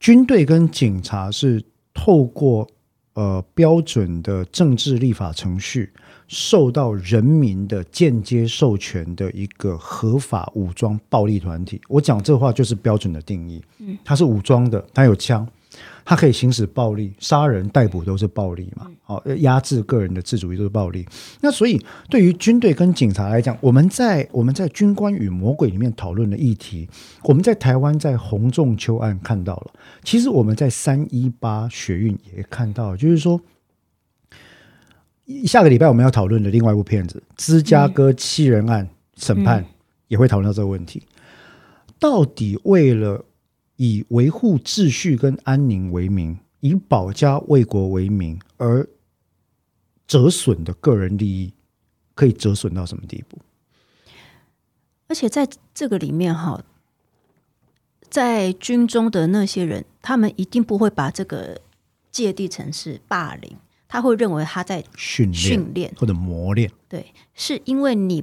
军队跟警察是透过呃标准的政治立法程序，受到人民的间接授权的一个合法武装暴力团体。我讲这话就是标准的定义。嗯，它是武装的，它有枪，它可以行使暴力，杀人、逮捕都是暴力嘛。好、压制个人的自主亦都是暴力。那所以，对于军队跟警察来讲，我们在我们在《军官与魔鬼》里面讨论的议题，我们在台湾在洪仲秋案看到了，其实我们在三一八学运也看到了，就是说。下个礼拜我们要讨论的另外一部片子《芝加哥七人案审判》也会讨论到这个问题。到底为了以维护秩序跟安宁为名，以保家卫国为名而折损的个人利益，可以折损到什么地步？而且在这个里面哈，在军中的那些人，他们一定不会把这个界定成是霸凌，他会认为他在训练训练。或者磨练对，是因为你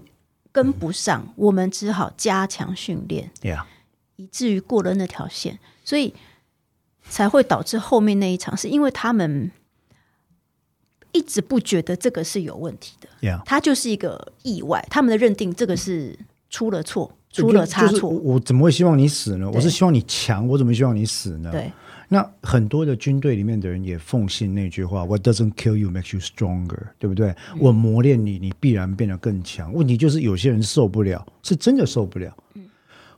跟不上，我们只好加强训练，呀以至于过了那条线，所以才会导致后面那一场，是因为他们一直不觉得这个是有问题的，呀，它就是一个意外，他们的认定这个是出了错，出了差错，就是我我怎么会希望你死呢？我是希望你强，我怎么希望你死呢？对。那很多的军队里面的人也奉信那句话：“What doesn't kill you makes you stronger”，对不对？我磨练你，你必然变得更强。问题就是有些人受不了，是真的受不了。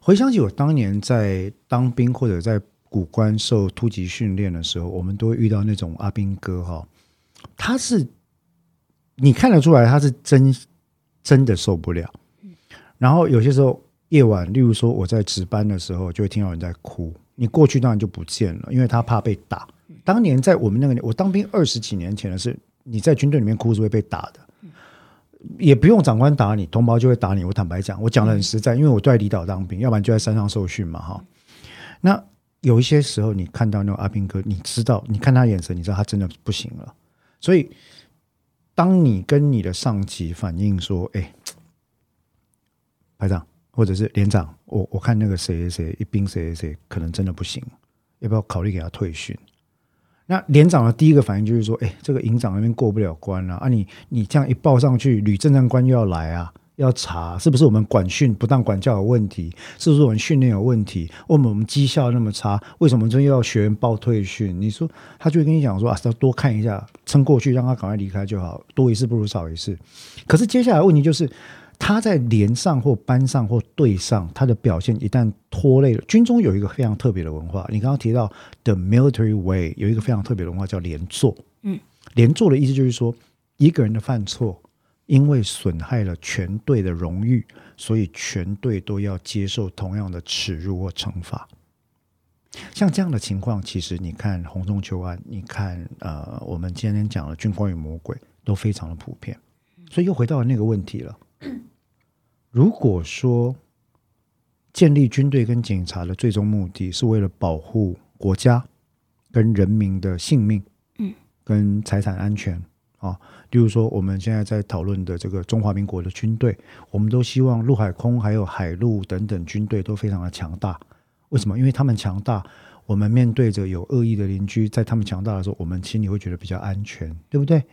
回想起我当年在当兵或者在古关受突击训练的时候，我们都会遇到那种阿兵哥哈，他是你看得出来他是真真的受不了。然后有些时候夜晚，例如说我在值班的时候，就会听到人在哭。你过去当然就不见了，因为他怕被打。当年在我们那个年，我当兵二十几年前的是，你在军队里面哭是会被打的，也不用长官打你，同胞就会打你。我坦白讲，我讲的很实在，因为我都在离岛当兵，要不然就在山上受训嘛，哈。那有一些时候，你看到那种阿兵哥，你知道，你看他眼神，你知道他真的不行了。所以，当你跟你的上级反映说：“哎，排长或者是连长，我我看那个谁谁谁一兵谁谁谁可能真的不行，要不要考虑给他退训？”那连长的第一个反应就是说：“哎，这个营长那边过不了关了啊！你你这样一报上去，吕政战官又要来啊，要查是不是我们管训不当管教有问题，是不是我们训练有问题？为什么我们绩效那么差？为什么这又要学员报退训？你说他就会跟你讲说啊，要多看一下，撑过去，让他赶快离开就好，多一事不如少一事。可是接下来问题就是。”他在连上或班上或队上，他的表现一旦拖累了军中有一个非常特别的文化。你刚刚提到 the military way 有一个非常特别的文化叫连坐。嗯，连坐的意思就是说，一个人的犯错，因为损害了全队的荣誉，所以全队都要接受同样的耻辱或惩罚。像这样的情况，其实你看洪仲秋案，你看呃，我们今天讲的军官与魔鬼，都非常的普遍。所以又回到了那个问题了。如果说建立军队跟警察的最终目的是为了保护国家跟人民的性命，嗯，跟财产安全啊，例如说我们现在在讨论的这个中华民国的军队，我们都希望陆海空还有海陆等等军队都非常的强大。为什么？因为他们强大，我们面对着有恶意的邻居，在他们强大的时候，我们心里会觉得比较安全，对不对？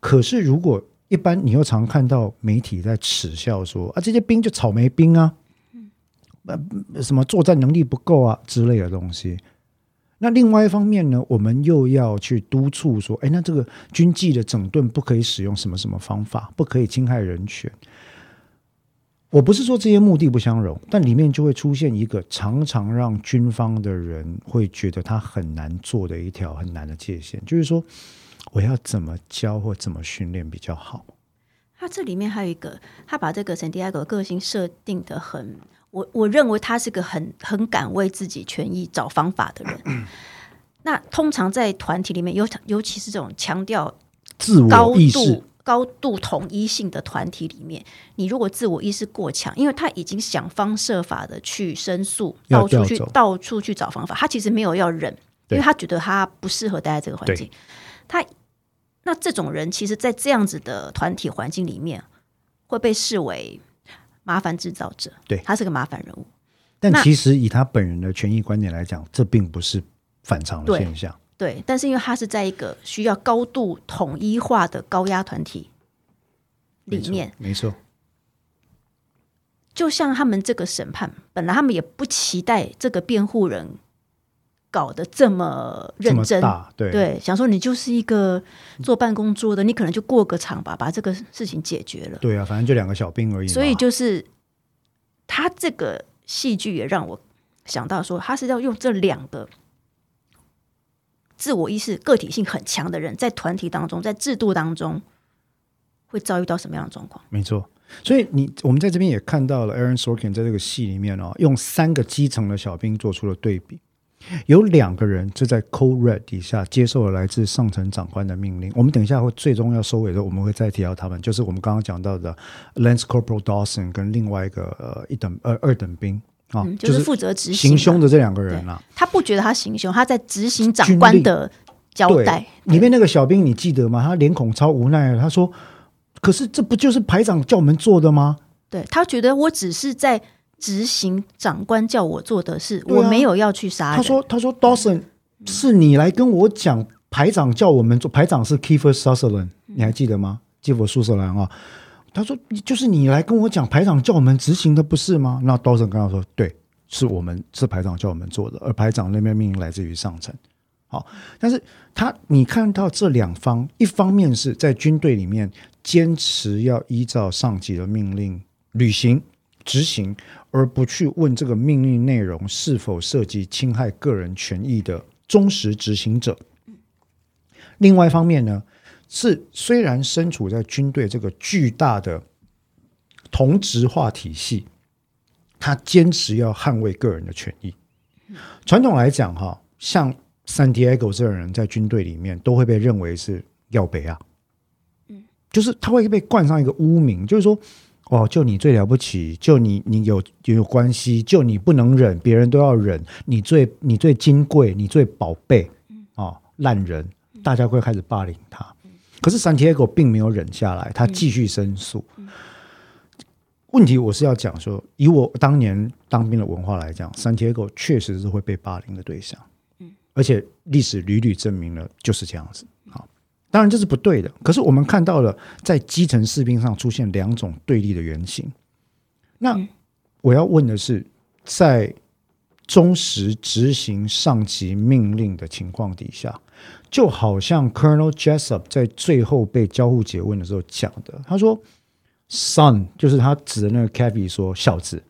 可是如果一般你又常看到媒体在耻笑说啊，这些兵就草莓兵啊，呃，什么作战能力不够啊之类的东西。那另外一方面呢，我们又要去督促说，哎，那这个军纪的整顿不可以使用什么什么方法，不可以侵害人权。我不是说这些目的不相容，但里面就会出现一个常常让军方的人会觉得他很难做的一条很难的界限，就是说我要怎么教或怎么训练比较好。他这里面还有一个，他把这个圣地亚哥个性设定的很，我我认为他是个很很敢为自己权益找方法的人。<clears throat> 那通常在团体里面，尤尤其是这种强调自我意识度高度统一性的团体里面，你如果自我意识过强，因为他已经想方设法的去申诉，到处去到处去找方法，他其实没有要忍，因为他觉得他不适合待在这个环境。他那这种人，其实，在这样子的团体环境里面，会被视为麻烦制造者。对他是个麻烦人物。但其实以他本人的权益观点来讲，这并不是反常的现象。对，但是因为他是在一个需要高度统一化的高压团体里面，没错，就像他们这个审判，本来他们也不期待这个辩护人搞得这么认真，大，对对，想说你就是一个坐办公桌的，你可能就过个场吧，把这个事情解决了。对啊，反正就两个小兵而已。所以就是他这个戏剧也让我想到说，他是要用这两个自我意识、个体性很强的人，在团体当中，在制度当中会遭遇到什么样的状况？没错。所以你我们在这边也看到了 Aaron Sorkin 在这个戏里面哦，用三个基层的小兵做出了对比。有两个人就在 Code Red 底下接受了来自上层长官的命令。我们等一下会最终要收尾的时候，我们会再提到他们，就是我们刚刚讲到的 Lance Corporal Dawson 跟另外一个呃一等呃二等兵啊，嗯，就就是负责执行行凶。的这两个人啦、他不觉得他行凶，他在执行长官的交代。里面那个小兵你记得吗？他脸孔超无奈的，他说：“可是这不就是排长叫我们做的吗？对他觉得我只是在执行长官叫我做的事，啊我没有要去杀人。他说：“他说 Dawson 是你来跟我讲，排长叫我们做，排长是 Kiefer Sutherland，你还记得吗？基弗苏瑟兰啊。”他说：“就是你来跟我讲，排长叫我们执行的不是吗？”那 Dawson 跟他说：“对，是我们是排长叫我们做的，而排长那边命令来自于上层。”好，但是他你看到这两方，一方面是在军队里面坚持要依照上级的命令履行执行，而不去问这个命令内容是否涉及侵害个人权益的忠实执行者。另外一方面呢，是虽然身处在军队这个巨大的同质化体系，他坚持要捍卫个人的权益。传统来讲，哈，像 San Diego 这种人在军队里面都会被认为是要北啊，嗯，就是他会被冠上一个污名，就是说，哦，就你最了不起，就你你有有关系，就你不能忍，别人都要忍，你最你最金贵，你最宝贝，哦，烂人，大家会开始霸凌他。可是 San Diego 并没有忍下来，他继续申诉。问题我是要讲说，以我当年当兵的文化来讲，San Diego 确实是会被霸凌的对象。而且历史屡屡证明了就是这样子。好，当然这是不对的。可是我们看到了在基层士兵上出现两种对立的原型。那我要问的是，在忠实执行上级命令的情况底下，就好像 Colonel Jessup 在最后被交互诘问的时候讲的，他说：“Son，就是他指的那个 Cabby 说，小子，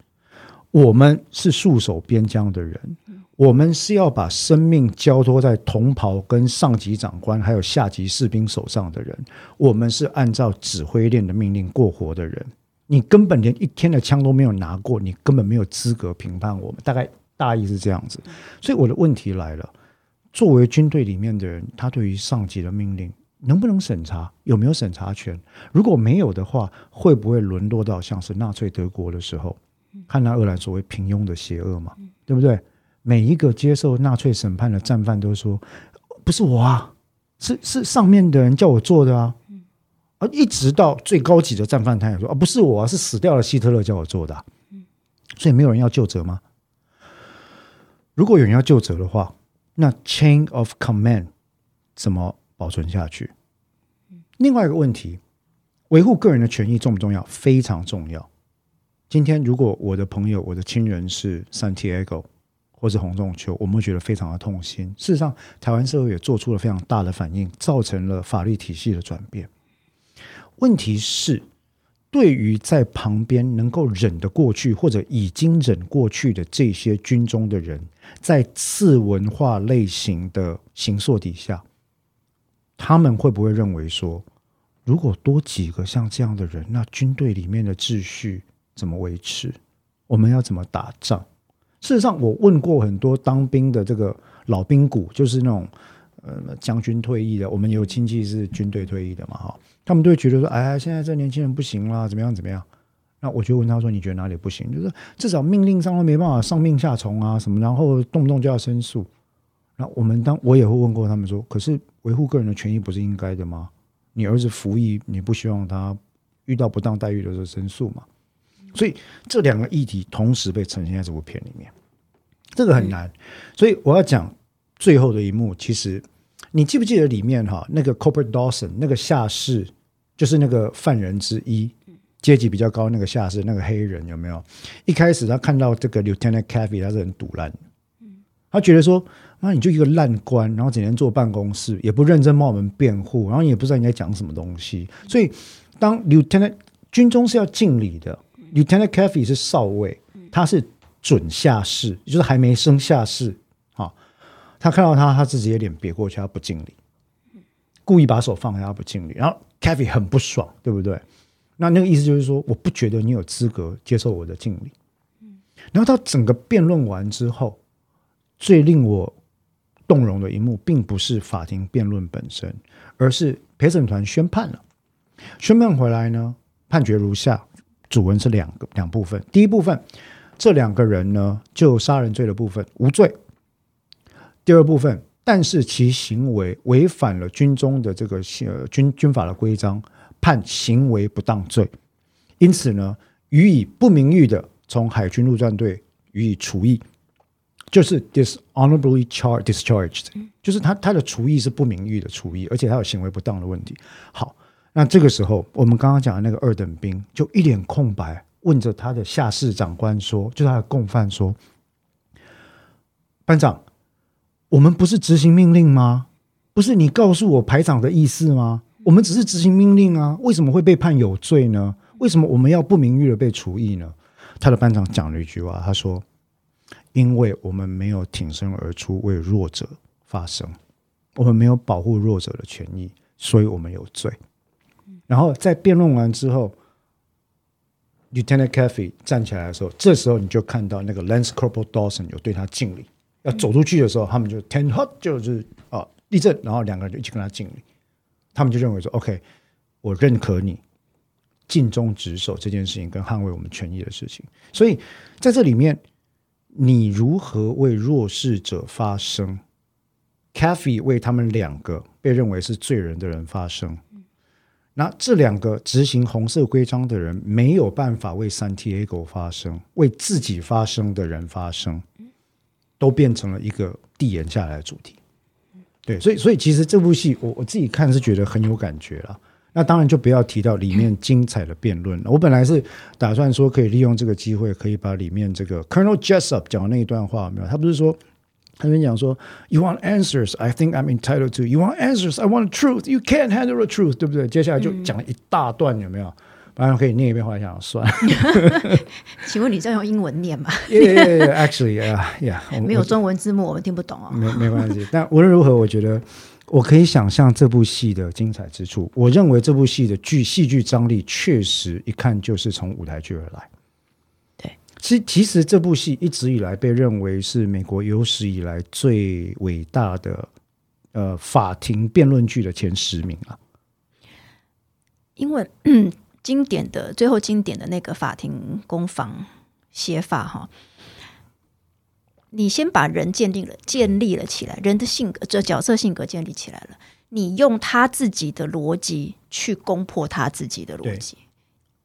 我们是戍守边疆的人。”我们是要把生命交托在同袍、跟上级长官还有下级士兵手上的人，我们是按照指挥链的命令过活的人。你根本连一天的枪都没有拿过，你根本没有资格评判我们。大概大意是这样子。所以我的问题来了：作为军队里面的人，他对于上级的命令能不能审查？有没有审查权？如果没有的话，会不会沦落到像是纳粹德国的时候，汉娜·厄兰所谓平庸的邪恶嘛？对不对？每一个接受纳粹审判的战犯都说：“不是我啊，是是上面的人叫我做的啊。”而一直到最高级的战犯，他也说：“啊，不是我啊，是死掉了希特勒叫我做的、啊。”所以没有人要就责吗？如果有人要就责的话，那 chain of command 怎么保存下去？另外一个问题，维护个人的权益重不重要？非常重要。今天如果我的朋友、我的亲人是 Santiago 或是洪仲秋，我们会觉得非常的痛心。事实上，台湾社会也做出了非常大的反应，造成了法律体系的转变。问题是，对于在旁边能够忍得过去，或者已经忍过去的这些军中的人，在次文化类型的刑诉底下，他们会不会认为说，如果多几个像这样的人，那军队里面的秩序？怎么维持？我们要怎么打仗？事实上，我问过很多当兵的这个老兵股，就是那种呃将军退役的，我们有亲戚是军队退役的嘛，哈，他们都会觉得说，哎，现在这年轻人不行啦，怎么样怎么样？那我就问他说，你觉得哪里不行？就是至少命令上都没办法上命下从啊，什么，然后动不动就要申诉。那我们当我也会问过他们说，可是维护个人的权益不是应该的吗？你儿子服役，你不希望他遇到不当待遇的时候申诉吗？所以这两个议题同时被呈现在这部片里面，这个很难。所以我要讲最后的一幕。其实你记不记得里面哈那个 Cooper Dawson 那个下士，就是那个犯人之一，阶级比较高那个下士，那个黑人有没有？一开始他看到这个 Lieutenant Caffy，他是很堵烂，他觉得说啊，你就一个烂官，然后整天坐办公室，也不认真帮我们辩护，然后也不知道你在讲什么东西。所以当 Lieutenant 军中是要敬礼的。Lieutenant Caffey 是少尉，他是准下士，就是还没升下士。好，他看到他，他直接脸别过去，他不敬礼，故意把手放下，他不敬礼。然后 Caffey 很不爽，对不对？那那个意思就是说，我不觉得你有资格接受我的敬礼。然后他整个辩论完之后，最令我动容的一幕，并不是法庭辩论本身，而是陪审团宣判了。宣判回来呢，判决如下。主文是两个两部分，第一部分，这两个人呢就杀人罪的部分无罪；第二部分，但是其行为违反了军中的这个呃军军法的规章，判行为不当罪，因此呢予以不名誉的从海军陆战队予以除役，就是 dishonorably charge discharged 就是他他的除役是不名誉的除役，而且他有行为不当的问题。好。那这个时候，我们刚刚讲的那个二等兵就一脸空白，问着他的下士长官说：“就他的共犯说，班长，我们不是执行命令吗？不是你告诉我排长的意思吗？我们只是执行命令啊，为什么会被判有罪呢？为什么我们要不名誉的被处役呢？”他的班长讲了一句话，他说：“因为我们没有挺身而出为弱者发声，我们没有保护弱者的权益，所以我们有罪。”然后在辩论完之后，Lieutenant Caffey 站起来的时候，这时候你就看到那个 Lance Corporal Dawson 有对他敬礼。要走出去的时候，他们就 Ten Hot 就是啊立正，然后两个人就一起跟他敬礼。他们就认为说，OK，我认可你尽忠职守这件事情跟捍卫我们权益的事情。所以在这里面，你如何为弱势者发声？Caffey 为他们两个被认为是罪人的人发声。那这两个执行红色规章的人没有办法为 Santiago 发声，为自己发声的人发声，都变成了一个递延下来的主题。对，所以所以其实这部戏我我自己看是觉得很有感觉了。那当然就不要提到里面精彩的辩论了。我本来是打算说可以利用这个机会，可以把里面这个 Colonel Jessup 讲的那一段话没有？他不是说。他们讲说，You want answers? I think I'm entitled to. You want answers? I want truth. You can't handle the truth，对不对？接下来就讲了一大段，有没有？反正可以念一遍，后来想算。<laughs> 请问你在用英文念吗？<laughs> Yeah, actually, yeah, yeah. 没有中文字幕，我们听不懂哦。没没关系，但无论如何，我觉得 <laughs> 我可以想象这部戏的精彩之处。我认为这部戏的剧戏剧张力确实一看就是从舞台剧而来。其其实这部戏一直以来被认为是美国有史以来最伟大的呃法庭辩论剧的前十名啊。因为 <clears throat> 经典的最后经典的那个法庭攻防写法哈，你先把人建立了建立了起来，人的性格这角色性格建立起来了，你用他自己的逻辑去攻破他自己的逻辑。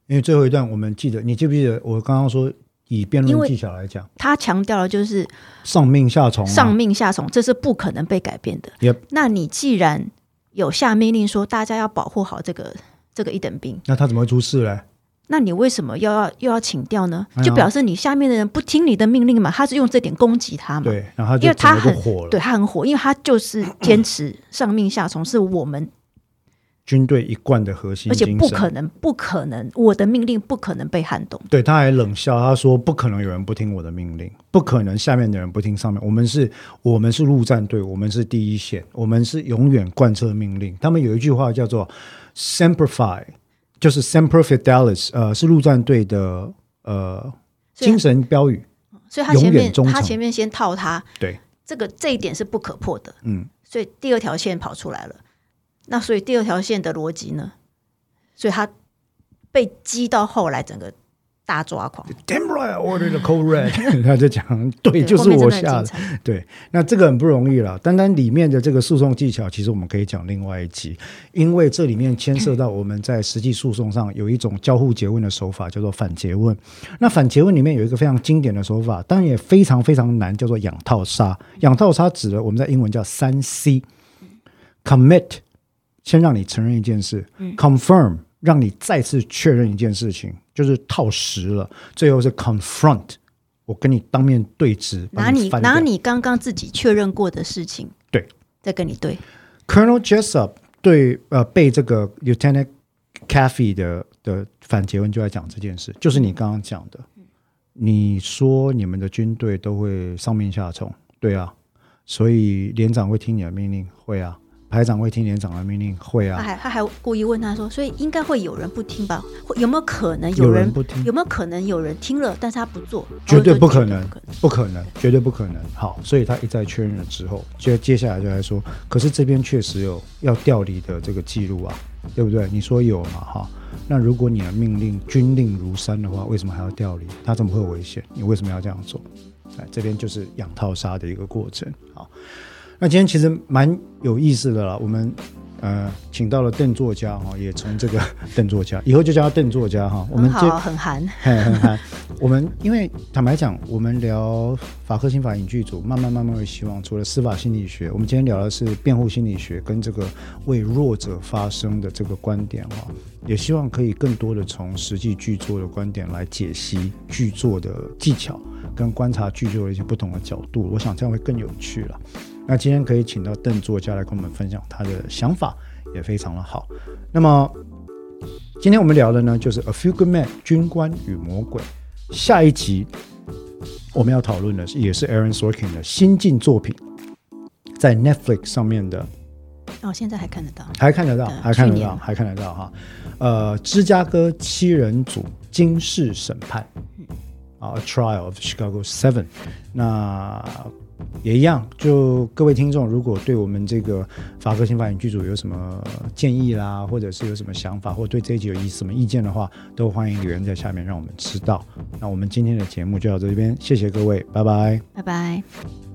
因为最后一段我们记得，你记不记得我刚刚说？以辩论技巧来讲，他强调的就是上命下从，上命下从，这是不可能被改变的。Yep. 那你既然有下命令说大家要保护好这个这个一等兵，那他怎么会出事嘞？那你为什么又要又要请调呢就表示你下面的人不听你的命令嘛，他是用这点攻击他嘛。对，然后因为他很火了。对他很火，因为他就是坚持上命下从，是我们，军队一贯的核心而且。不可能，不可能，我的命令不可能被撼动。对，他还冷笑，他说：“不可能有人不听我的命令，不可能下面的人不听上面。我们是，我们是陆战队，我们是第一线，我们是永远贯彻命令。他们有一句话叫做 ‘semper fi’，就是 ‘semper fidelis’，呃，是陆战队的呃精神标语。所以他前面他前面先套他，对，这个这一点是不可破的。嗯，所以第二条线跑出来了。那所以第二条线的逻辑呢？所以他被激到后来整个大抓狂。Dembra ordered the code red，<laughs> 他就讲，对，就是我下的。对，那这个很不容易了。单单里面的这个诉讼技巧，其实我们可以讲另外一集，因为这里面牵涉到我们在实际诉讼上有一种交互诘问的手法，叫做反诘问。那反诘问里面有一个非常经典的手法，当然也非常非常难，叫做养套杀。养套杀指的我们在英文叫三 C：commit，先让你承认一件事；confirm，让你再次确认一件事情，就是套实了；最后是 confront。我跟你当面对质，把拿你拿你刚刚自己确认过的事情，对，再跟你对。Colonel Jessup 对呃被这个 Lieutenant Caffey 的的反诘问就在讲这件事，就是你刚刚讲的，你说你们的军队都会上面下从，对啊，所以连长会听你的命令，会啊，排长会听连长的命令，会啊，他还他还故意问他说，所以应该会有人不听吧？会有没有可能有人人不听有没有可能有人听了，但是他不做？绝对他会说不可能绝对不可能。不可能，绝对不可能。好，所以他一再确认了之后，接接下来就来说，可是这边确实有要调离的这个记录啊，对不对？你说有嘛？哈，那如果你的命令军令如山的话，为什么还要调离？他怎么会有危险？你为什么要这样做？哎，这边就是养套杀的一个过程。好，那今天其实蛮有意思的啦，我们。呃，请到了邓作家哈，也从这个 <laughs> 邓作家，以后就叫他邓作家哈。我们 <laughs> 好，很韩。很嗨。我们因为坦白讲，我们聊法科刑法影剧组，慢慢慢慢会希望，除了司法心理学，我们今天聊的是辩护心理学跟这个为弱者发声的这个观点哈，也希望可以更多的从实际剧作的观点来解析剧作的技巧，跟观察剧作的一些不同的角度。我想这样会更有趣了。那今天可以请到邓作家来跟我们分享他的想法，也非常的好。那么今天我们聊的呢，就是 A Few Good Men 军官与魔鬼。下一集我们要讨论的是，也是 Aaron Sorkin 的新晋作品，在 Netflix 上面的，哦，现在还看得到。还看得到，还看得到，还看得到哈。呃，芝加哥七人组惊世审判啊，A Trial of Chicago Seven。那也一样，就各位听众，如果对我们这个法科新法影剧组有什么建议啦，或者是有什么想法，或对这一集有意什么意见的话，都欢迎留言在下面让我们知道。那我们今天的节目就到这边，谢谢各位，拜拜。拜拜。